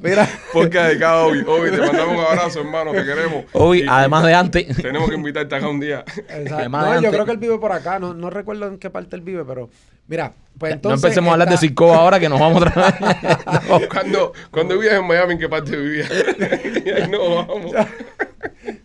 Speaker 3: Mira.
Speaker 1: Podcast dedicado a Obi. Obi, te mandamos un abrazo, hermano, te queremos.
Speaker 2: Hoy,
Speaker 1: Y-
Speaker 2: además de antes,
Speaker 1: Tenemos que invitarte acá un día.
Speaker 3: Exacto.
Speaker 2: Además
Speaker 3: No,
Speaker 2: de
Speaker 3: yo
Speaker 2: antes-
Speaker 3: creo que él vive por acá. No, no recuerdo en qué parte él vive, pero mira, pues
Speaker 2: no
Speaker 3: entonces.
Speaker 2: empecemos a hablar de Circo ahora que nos vamos otra vez. No.
Speaker 1: Cuando, cuando vivías en Miami, ¿en qué parte vivías? Y ahí no, vamos.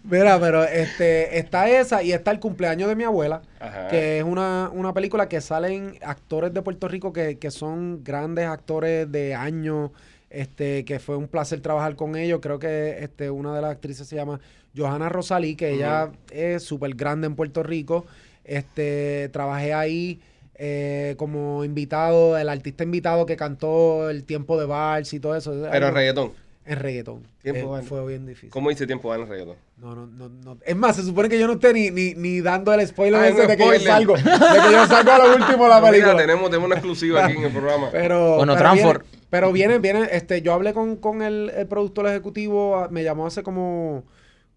Speaker 3: Mira, pero este está esa y está el cumpleaños de mi abuela,
Speaker 1: Ajá.
Speaker 3: que es una, una película que salen actores de Puerto Rico que, que son grandes actores de años. Este, que fue un placer trabajar con ellos. Creo que este, una de las actrices se llama Johanna Rosalí, que ella es súper grande en Puerto Rico. Este, trabajé ahí eh, como invitado, el artista invitado que cantó el tiempo de vals y todo eso.
Speaker 1: Pero
Speaker 3: Algo-
Speaker 1: reggaetón.
Speaker 3: En reggaetón.
Speaker 1: Tiempo
Speaker 3: Eh, fue bien difícil.
Speaker 1: ¿Cómo dice tiempo va en el reggaetón?
Speaker 3: No, no, no, no. Es más, se supone que yo no esté ni, ni, ni dando el spoiler
Speaker 1: Ah,
Speaker 3: ese de que yo salgo. De que yo salgo a lo último de la
Speaker 1: No, mira,
Speaker 3: película.
Speaker 1: tenemos, tenemos una exclusiva aquí en el programa.
Speaker 3: Pero,
Speaker 2: Bueno,
Speaker 3: pero
Speaker 2: Transfor.
Speaker 3: Viene, pero viene, viene, este, yo hablé con, con el, el productor ejecutivo, ah, me llamó hace como,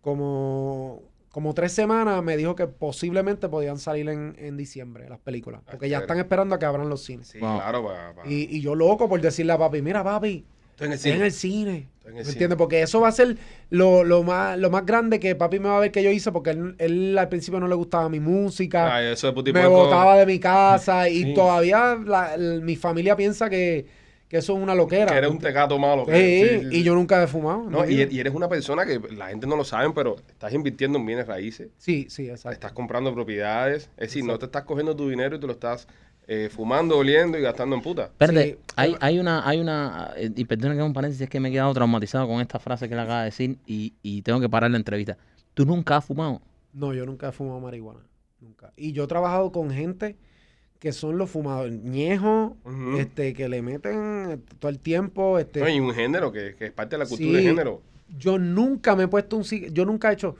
Speaker 3: como, como tres semanas, me dijo que posiblemente podían salir en, en diciembre las películas. Porque ya están esperando a que abran los cines.
Speaker 1: Sí,
Speaker 2: Wow.
Speaker 1: claro, pa- pa-
Speaker 3: Y, y yo loco por decirle a papi, mira papi,
Speaker 1: Estoy en el
Speaker 3: estoy
Speaker 1: cine.
Speaker 3: en el cine.
Speaker 1: Estoy en
Speaker 3: ¿Me
Speaker 1: el cine.
Speaker 3: entiendes? Porque eso va a ser lo, lo más, lo más grande que papi me va a ver que yo hice, porque él, él al principio no le gustaba mi música
Speaker 1: Ay, eso de puti
Speaker 3: me botaba de mi casa y
Speaker 1: Sí.
Speaker 3: todavía la- mi familia piensa que, que eso es una loquera.
Speaker 1: Que eres un tecato malo.
Speaker 3: Sí,
Speaker 1: que- sí, sí,
Speaker 3: y
Speaker 1: sí.
Speaker 3: yo nunca he fumado.
Speaker 1: No, y, y eres una persona que la gente no lo sabe, pero estás invirtiendo en bienes raíces.
Speaker 3: Sí, sí, exacto.
Speaker 1: Estás comprando propiedades. Es decir, no te estás cogiendo tu dinero y te lo estás eh, fumando, oliendo y gastando en puta.
Speaker 2: Espérate,
Speaker 3: Sí,
Speaker 2: hay, hay una, hay una, eh, y perdona que haga un paréntesis, es que me he quedado traumatizado con esta frase que él acaba de decir y, y tengo que parar la entrevista. ¿Tú nunca has fumado?
Speaker 3: No, yo nunca he fumado marihuana. Nunca. Y yo he trabajado con gente que son los fumadores ñejos,
Speaker 1: Ujú.
Speaker 3: este, que le meten eh, todo el tiempo. Este,
Speaker 1: No, y un género que, que es parte de la cultura
Speaker 3: Sí.
Speaker 1: de género.
Speaker 3: Yo nunca me he puesto un yo nunca he hecho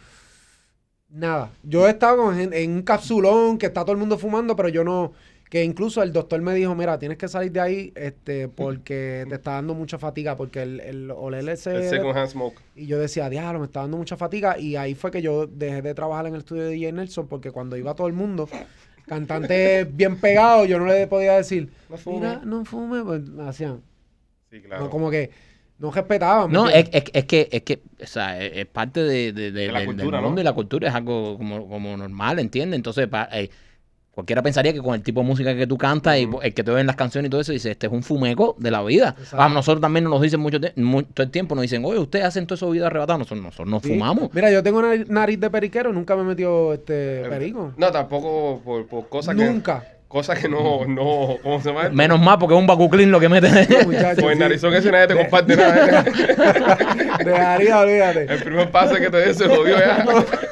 Speaker 3: nada. Yo he estado con gen- en un capsulón que está todo el mundo fumando, pero yo no, que incluso el doctor me dijo, mira, tienes que salir de ahí, este, porque te está dando mucha fatiga, porque el, el oler ese-
Speaker 1: El second hand smoke.
Speaker 3: y yo decía, diablo, me está dando mucha fatiga, y ahí fue que yo dejé de trabajar en el estudio de DJ Nelson, porque cuando iba todo el mundo, cantante bien pegado, yo no le podía decir,
Speaker 1: No fume.
Speaker 3: mira, no fume, pues me hacían,
Speaker 1: Sí, claro.
Speaker 3: no, como que no respetaban. ¿me
Speaker 2: No, es, es, es que, es que, o sea, es, es parte de, de- de-
Speaker 1: la
Speaker 2: del-
Speaker 1: cultura,
Speaker 2: del
Speaker 1: ¿no?
Speaker 2: mundo y la cultura es algo como, como normal, ¿entiendes? Entonces, pa- eh, cualquiera pensaría que con el tipo de música que tú cantas y el que te ven las canciones y todo eso, dice, este es un fumeco de la vida.
Speaker 3: Exacto.
Speaker 2: A nosotros también nos dicen mucho, todo el tiempo, nos dicen, oye, ustedes hacen todo eso vida arrebatada, nosotros, nosotros no
Speaker 3: Sí.
Speaker 2: fumamos.
Speaker 3: Mira, yo tengo una nariz de periquero, nunca me he metido este perico.
Speaker 1: No, tampoco por, por cosas que...
Speaker 3: Nunca.
Speaker 1: Cosas que no, no... ¿Cómo se llama?
Speaker 2: Menos mal porque es un bacuclín lo que mete.
Speaker 3: No, muchacho,
Speaker 1: Pues el
Speaker 3: sí.
Speaker 1: narizón ese nadie te comparte nada.
Speaker 3: Dejaría, olvídate.
Speaker 1: El primer pase que te dio se jodió ya.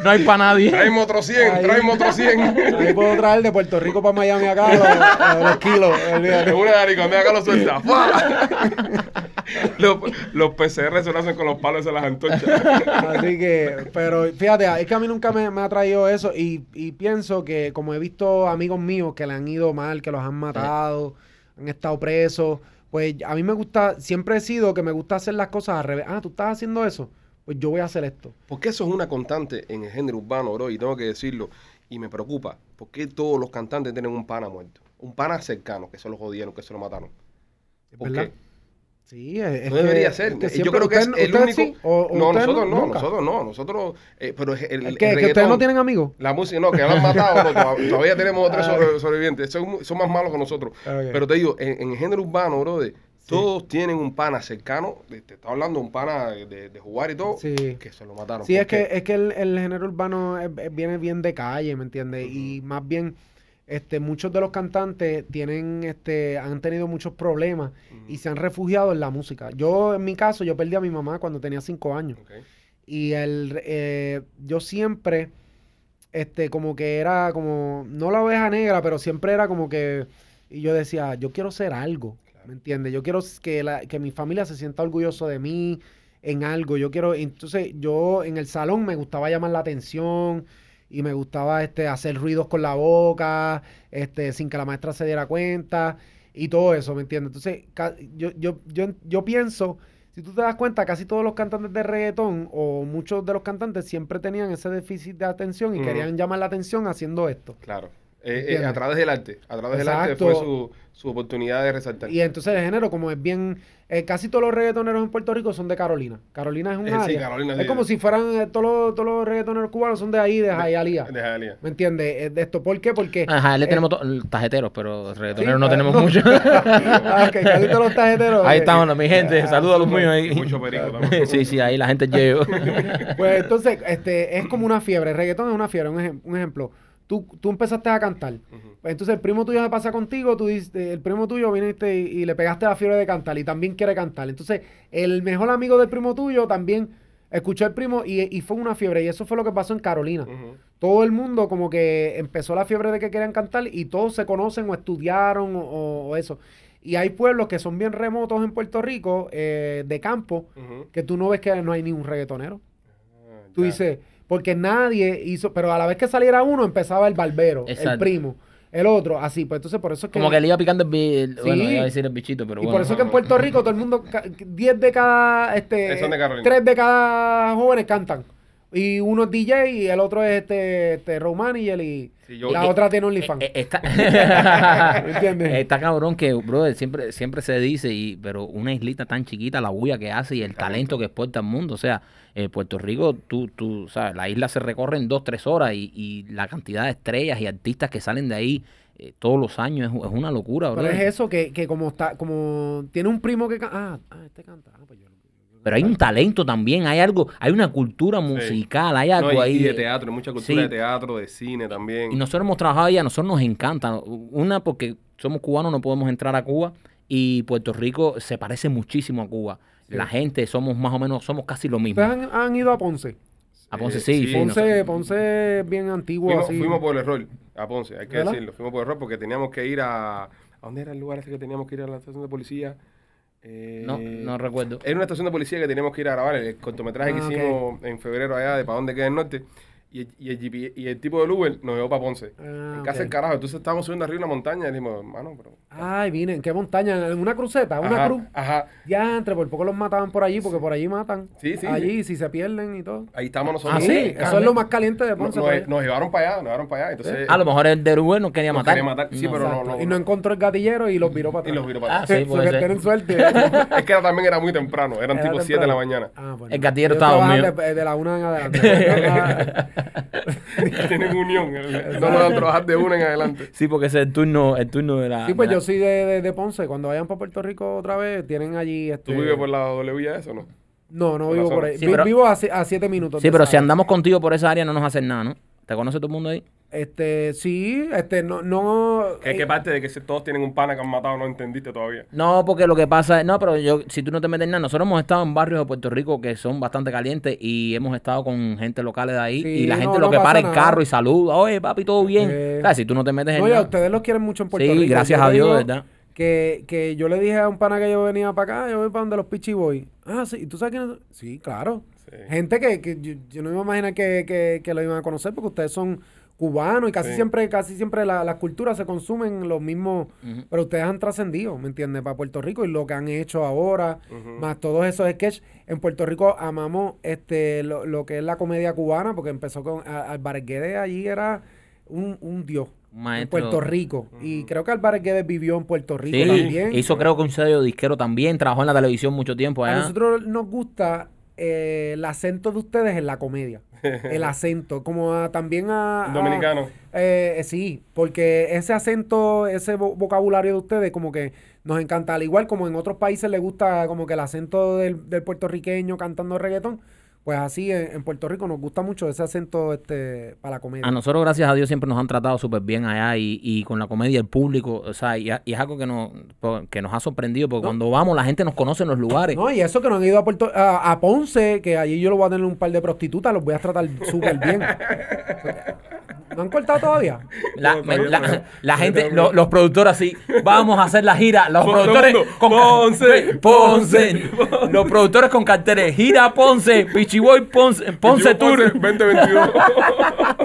Speaker 2: no hay para nadie.
Speaker 1: Tráeme otro 100,
Speaker 3: Ahí.
Speaker 1: tráeme otro 100.
Speaker 3: Ahí puedo traer de Puerto Rico para Miami acá los, los kilos, olvídate.
Speaker 1: Una nariz, cuando acá lo suelta. los, los PCR se lo hacen con los palos de las antorchas.
Speaker 3: Así que, pero fíjate, es que a mí nunca me, me ha traído eso y, y pienso que como he visto amigos míos que le han ido mal, que los han matado, han estado presos, pues a mí me gusta, siempre he sido que me gusta hacer las cosas al revés. Ah, tú estás haciendo eso, pues yo voy a hacer esto.
Speaker 1: Porque eso es una constante en el género urbano, bro, y tengo que decirlo. Y me preocupa. ¿Por qué todos los cantantes tienen un pana muerto? Un pana cercano, que se lo jodieron, que se lo mataron.
Speaker 3: ¿Es
Speaker 1: ¿Por
Speaker 3: verdad?
Speaker 1: qué?
Speaker 3: Sí, es, es
Speaker 1: No
Speaker 3: que-
Speaker 1: debería ser.
Speaker 3: es que
Speaker 1: Yo creo que es
Speaker 3: ¿ustedes-
Speaker 1: el único.
Speaker 3: sí? ¿O- o
Speaker 1: no, nosotros no,
Speaker 3: Nunca.
Speaker 1: nosotros no. Nosotros. eh, pero es el, el
Speaker 3: ¿Que, ustedes no tienen amigos?
Speaker 1: La música, no, que lo han matado, no, todavía, tenemos otros
Speaker 3: Ah.
Speaker 1: sobre- sobrevivientes. Son, son más malos que nosotros.
Speaker 3: Ok.
Speaker 1: Pero te digo, en, en el género urbano, bro, todos tienen un pana cercano. de- Te está hablando de un pana de, de jugar y todo.
Speaker 3: Sí.
Speaker 1: Que se lo mataron.
Speaker 3: Sí, es que, es que el, el género urbano es- viene bien de calle, ¿me entiendes? Y más bien, este, muchos de los cantantes tienen, este, han tenido muchos problemas y se han refugiado en la música. Yo, en mi caso, yo perdí a mi mamá cuando tenía cinco años. Y el, eh, yo siempre, este, como que era como, no la oveja negra, pero siempre era como que, y yo decía, yo quiero ser algo, ¿me entiendes? Yo quiero que, la, que mi familia se sienta orgulloso de mí en algo. Yo quiero, entonces yo en el salón me gustaba llamar la atención y me gustaba este, hacer ruidos con la boca, este, sin que la maestra se diera cuenta y todo eso, ¿me entiendes? Entonces, yo, yo, yo, yo pienso, si tú te das cuenta, casi todos los cantantes de reggaetón o muchos de los cantantes siempre tenían ese déficit de atención y querían llamar la atención haciendo esto.
Speaker 1: Claro. Eh, eh, a través del arte. A través del arte
Speaker 3: Exacto.
Speaker 1: fue su, su oportunidad de resaltar.
Speaker 3: Y entonces el género, como es bien, eh, casi todos los reggaetoneros en Puerto Rico son de Carolina. Carolina es un
Speaker 1: Eh, sí,
Speaker 3: área.
Speaker 1: Carolina,
Speaker 3: es
Speaker 1: sí.
Speaker 3: como si fueran eh, todos, los, todos los reggaetoneros cubanos son de ahí, de Hialeah.
Speaker 1: De Hialeah.
Speaker 3: ¿Me entiendes? Eh, De esto, ¿por qué? Porque...
Speaker 2: Ajá, le
Speaker 3: eh,
Speaker 2: tenemos tarjeteros, pero reggaetoneros
Speaker 3: Sí,
Speaker 2: no
Speaker 3: ah,
Speaker 2: tenemos
Speaker 3: no.
Speaker 2: mucho.
Speaker 3: ah, que casi todos los tarjeteros.
Speaker 2: ahí
Speaker 3: eh,
Speaker 2: estamos, mi gente.
Speaker 3: ah,
Speaker 2: Saludos a los míos ahí.
Speaker 1: Mucho perico también.
Speaker 2: sí, sí, ahí la gente lleva.
Speaker 3: Pues entonces, este, es como una fiebre. El reggaetón es una fiebre. Un, ejem- un ejemplo, tú, tú empezaste a cantar. Pues entonces el primo tuyo se pasa contigo, tú dices, el primo tuyo viniste y, y le pegaste la fiebre de cantar y también quiere cantar. Entonces, el mejor amigo del primo tuyo también Escuchó el primo y, y fue una fiebre. Y eso fue lo que pasó en Carolina. Todo el mundo como que empezó la fiebre de que querían cantar y todos se conocen o estudiaron o, o eso. Y hay pueblos que son bien remotos en Puerto Rico, eh, de campo, que tú no ves que no hay ni un reggaetonero.
Speaker 1: Ah,
Speaker 3: Tú dices, porque nadie hizo, pero a la vez que saliera uno empezaba el barbero, el primo, el otro, así. Pues entonces por eso es que...
Speaker 2: Como que le iba picando el, bi- el- bueno,
Speaker 3: Sí.
Speaker 2: iba a decir el bichito, pero
Speaker 3: y
Speaker 2: bueno.
Speaker 3: por eso es que en Puerto Rico todo el mundo, ca- 10 de cada, este,
Speaker 1: Son de Carolina.
Speaker 3: 3 de cada jóvenes cantan. Y uno es DJ y el otro es este, este road manager y
Speaker 1: Sí, yo-
Speaker 3: la
Speaker 1: eh,
Speaker 3: otra tiene OnlyFans.
Speaker 2: Eh, eh, Está, está cabrón que, brother, siempre, siempre se dice, y, pero una islita tan chiquita, la bulla que hace y el talento que exporta al mundo. O sea, eh, Puerto Rico, tú, tú, sabes, la isla se recorre en dos, tres horas y, y la cantidad de estrellas y artistas que salen de ahí eh, todos los años es, es una locura,
Speaker 3: Pero
Speaker 2: brother.
Speaker 3: es eso que, que como está, como tiene un primo que canta. Ah, ah, este canta. Ah, pues yo-
Speaker 2: Pero hay un talento también, hay algo, hay una cultura musical, hay algo
Speaker 1: No, y,
Speaker 2: ahí.
Speaker 1: y de teatro, hay mucha cultura
Speaker 2: sí.
Speaker 1: de teatro, de cine también.
Speaker 2: Y nosotros hemos trabajado allá, a nosotros nos encanta. Una, porque somos cubanos, no podemos entrar a Cuba. Y Puerto Rico se parece muchísimo a Cuba. La gente somos más o menos, somos casi lo mismo.
Speaker 3: ¿Ustedes han, han ido a Ponce?
Speaker 2: A Ponce
Speaker 1: Eh,
Speaker 2: sí,
Speaker 1: sí.
Speaker 2: sí.
Speaker 3: Ponce, Ponce es bien antiguo
Speaker 1: Fuimos,
Speaker 3: así.
Speaker 1: fuimos por error a Ponce, hay que
Speaker 3: ¿Verdad?
Speaker 1: decirlo. Fuimos por error porque teníamos que ir a. ¿A dónde era el lugar ese que teníamos que ir a la estación de policía? Eh,
Speaker 2: No, no recuerdo.
Speaker 1: Era una estación de policía que teníamos que ir a grabar el cortometraje que
Speaker 3: Ah, ok.
Speaker 1: hicimos en febrero allá de para dónde queda el norte. Y el, y el, GP y el tipo del Uber nos llevó para Ponce.
Speaker 3: Ah,
Speaker 1: en casa
Speaker 3: ok.
Speaker 1: del carajo. Entonces estábamos subiendo arriba una montaña y dijimos, hermano, pero.
Speaker 3: Ay, vine, ¿en qué montaña? ¿En una cruceta? ¿Una
Speaker 1: Ajá,
Speaker 3: cruz?
Speaker 1: Ajá.
Speaker 3: Ya, entre por poco los mataban por allí, porque por allí matan.
Speaker 1: Sí, sí,
Speaker 3: Allí, si se pierden y todo.
Speaker 1: Ahí estábamos nosotros.
Speaker 2: Ah, sí,
Speaker 3: eso es lo más caliente de Ponce.
Speaker 1: nos-
Speaker 3: ahí.
Speaker 1: nos llevaron para allá, nos llevaron para allá. Entonces,
Speaker 2: A lo mejor el de Uruguay nos quería
Speaker 1: Nos
Speaker 2: matar.
Speaker 1: quería matar, sí, pero no, no,
Speaker 3: Y no encontró el gatillero y los viró para
Speaker 1: y
Speaker 3: atrás.
Speaker 1: los viró para
Speaker 2: Ah,
Speaker 1: atrás.
Speaker 2: sí, puede
Speaker 3: que
Speaker 2: ser.
Speaker 3: tienen suerte.
Speaker 1: Es que era- también era muy temprano, eran
Speaker 3: Era
Speaker 1: tipo 7 de la mañana.
Speaker 3: Ah, bueno.
Speaker 2: El gatillero estaba dormido.
Speaker 3: De, de la una en adelante.
Speaker 1: Tienen unión, no nos dan trabajar de una en adelante.
Speaker 2: Sí, porque ese es el turno, el turno de la.
Speaker 3: sí, pues
Speaker 2: la-
Speaker 3: yo soy de, de, de Ponce. Cuando vayan para Puerto Rico otra vez, tienen allí... Este...
Speaker 1: ¿Tú vives por la W ya eso o no?
Speaker 3: No, no
Speaker 1: por
Speaker 3: vivo por ahí.
Speaker 2: Sí,
Speaker 3: Vi-
Speaker 2: pero-
Speaker 3: Vivo a, a siete minutos.
Speaker 2: Sí, pero si andamos contigo por esa área no nos hacen nada, ¿no? ¿Te conoce todo el mundo ahí?
Speaker 3: Este, sí, este, no, no...
Speaker 1: ¿Qué,
Speaker 3: eh,
Speaker 1: qué parte de que todos tienen un pana que han matado no entendiste todavía?
Speaker 2: No, porque lo que pasa es, no, pero yo, si tú no te metes en nada, nosotros hemos estado en barrios de Puerto Rico que son bastante calientes y hemos estado con gente locales de ahí
Speaker 3: Sí,
Speaker 2: y la gente
Speaker 3: no
Speaker 2: lo que para el carro y saluda, oye papi, todo bien.
Speaker 3: Eh,
Speaker 2: O sea, si tú no te metes en
Speaker 3: a
Speaker 2: nada.
Speaker 3: ustedes los quieren mucho en Puerto
Speaker 2: Sí,
Speaker 3: Rico.
Speaker 2: gracias
Speaker 3: Yo
Speaker 2: a Dios, ¿verdad?
Speaker 3: Que, que yo le dije a un pana que yo venía para acá, yo voy para donde los Pichi Boys. Ah, sí, ¿y tú sabes quiénes son? Sí, claro.
Speaker 1: Sí.
Speaker 3: Gente que, que yo, yo no me imagino que, que, que lo iban a conocer porque ustedes son cubanos y casi
Speaker 1: Sí.
Speaker 3: siempre, casi siempre la- las culturas se consumen los mismos, pero ustedes han trascendido, ¿me entiendes? Para Puerto Rico y lo que han hecho ahora, más todos esos sketches. En Puerto Rico amamos este lo, lo que es la comedia cubana porque empezó con a- Álvarez Guedes allí era un, un dios. En. Puerto Rico. Y creo que Álvarez Guedes vivió en Puerto Rico
Speaker 2: Sí,
Speaker 3: también.
Speaker 2: hizo creo que un sello disquero también, trabajó en la televisión mucho tiempo
Speaker 3: A
Speaker 2: allá.
Speaker 3: nosotros nos gusta eh, el acento de ustedes en la comedia. El acento. Como a- también a... a-
Speaker 1: Dominicano.
Speaker 3: eh, sí, porque ese acento, ese vo- vocabulario de ustedes como que nos encanta. Al igual como en otros países les gusta como que el acento del, del puertorriqueño cantando reggaetón. Pues así en, en Puerto Rico nos gusta mucho ese acento este para la comedia.
Speaker 2: A nosotros, gracias a Dios, siempre nos han tratado súper bien allá y, y con la comedia, el público, o sea, y, es algo que nos, que nos ha sorprendido, porque
Speaker 3: No.
Speaker 2: cuando vamos la gente nos conoce en los lugares.
Speaker 3: No, y eso que no han ido a, Puerto, a, a Ponce, que allí yo lo voy a tener un par de prostitutas, los voy a tratar súper bien. ¿No han cortado todavía?
Speaker 2: La,
Speaker 1: No,
Speaker 2: me-
Speaker 1: no,
Speaker 2: la-
Speaker 1: no.
Speaker 2: la gente, lo- los productores así, vamos a hacer la gira, los productores con
Speaker 1: Ponce,
Speaker 2: Ponce, los productores con carteles, gira Ponce, Pichiboy Ponce, Ponce Tour.
Speaker 1: 2022.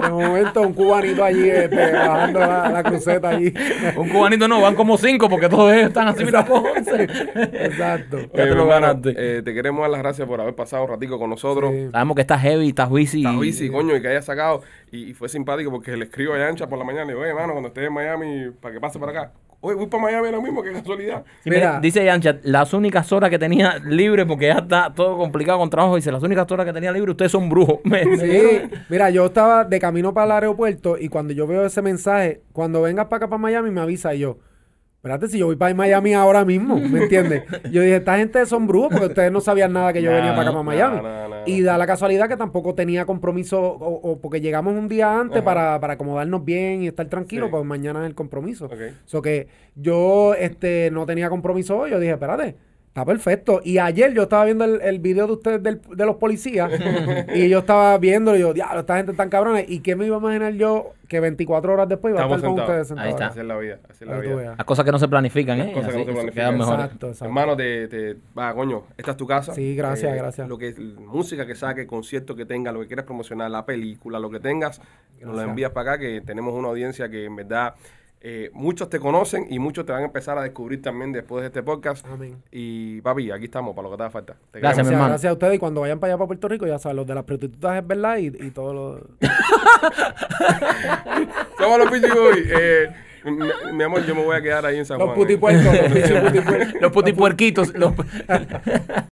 Speaker 3: De momento, un cubanito allí este, bajando la, la cruceta allí.
Speaker 2: Un cubanito no, van como cinco porque todos ellos están así, mira Ponce.
Speaker 3: Exacto.
Speaker 2: Ya te
Speaker 1: Oye,
Speaker 2: lo
Speaker 1: mi hermano,
Speaker 2: ganaste.
Speaker 1: eh, te queremos dar las gracias por haber pasado un ratico con nosotros.
Speaker 3: Sí.
Speaker 2: Sabemos que estás heavy, estás busy.
Speaker 1: Está bici, coño, y que haya sacado. Y, y fue simpático porque le escribo a Yancha por la mañana y le digo, oye, mano, cuando estés en Miami, para que pase para acá. Oye, voy para Miami ahora mismo, qué casualidad.
Speaker 2: Sí, mira,
Speaker 3: Mira.
Speaker 2: dice Yancha, las únicas horas que tenía libre, porque ya está todo complicado con trabajo, dice, las únicas horas que tenía libre, ustedes son brujos. Me-
Speaker 3: Sí, mira, yo estaba de camino para el aeropuerto y cuando yo veo ese mensaje, cuando vengas para acá, para Miami, me avisa y yo. Espérate, si yo voy para Miami ahora mismo, ¿me entiendes? Yo dije, esta gente son brujos porque ustedes no sabían nada que yo venía para acá, para Miami. y da la casualidad que tampoco tenía compromiso, o, o porque llegamos un día antes para, para acomodarnos bien y estar tranquilos,
Speaker 1: Sí.
Speaker 3: pues mañana es el compromiso.
Speaker 1: Ok.
Speaker 3: So que yo este, no tenía compromiso hoy, yo dije, espérate, Está perfecto. Y ayer yo estaba viendo el, el video de ustedes del- de los policías y yo estaba viendo y yo, diablo, esta gente tan cabrona. ¿Y qué me iba a imaginar yo que 24 horas después iba a
Speaker 1: Estamos
Speaker 3: estar con
Speaker 1: sentados.
Speaker 3: ustedes
Speaker 2: Ahí
Speaker 3: sentados?
Speaker 2: está.
Speaker 1: Así es la vida, así es la
Speaker 3: Para que tú
Speaker 1: vida.
Speaker 3: veas.
Speaker 2: Las cosas que no se planifican, ¿eh?
Speaker 1: Cosas que no se planifican.
Speaker 2: quedan mejores.
Speaker 3: Exacto, exacto.
Speaker 1: Hermano, te, te va, coño, esta es tu casa. Eh,
Speaker 3: Sí, gracias, gracias.
Speaker 1: Lo que música que saque, concierto que tengas, lo que quieras promocionar, la película, lo que tengas, nos lo
Speaker 3: Gracias.
Speaker 1: envías para acá que tenemos una audiencia que en verdad eh, muchos te conocen y muchos te van a empezar a descubrir también después de este podcast.
Speaker 3: Amén.
Speaker 1: Y papi, aquí estamos para lo que te haga falta. Te
Speaker 2: Gracias.
Speaker 3: Gracias a ustedes y cuando vayan para allá para Puerto Rico, ya saben, los de las prostitutas es verdad y, y todo lo...
Speaker 1: Somos los Pichi. Eh, mi, mi amor, yo me voy a quedar ahí en San
Speaker 3: Los
Speaker 1: Juan. eh.
Speaker 3: putipuercos, los putipuercos.
Speaker 2: Los putipuerquitos. Los...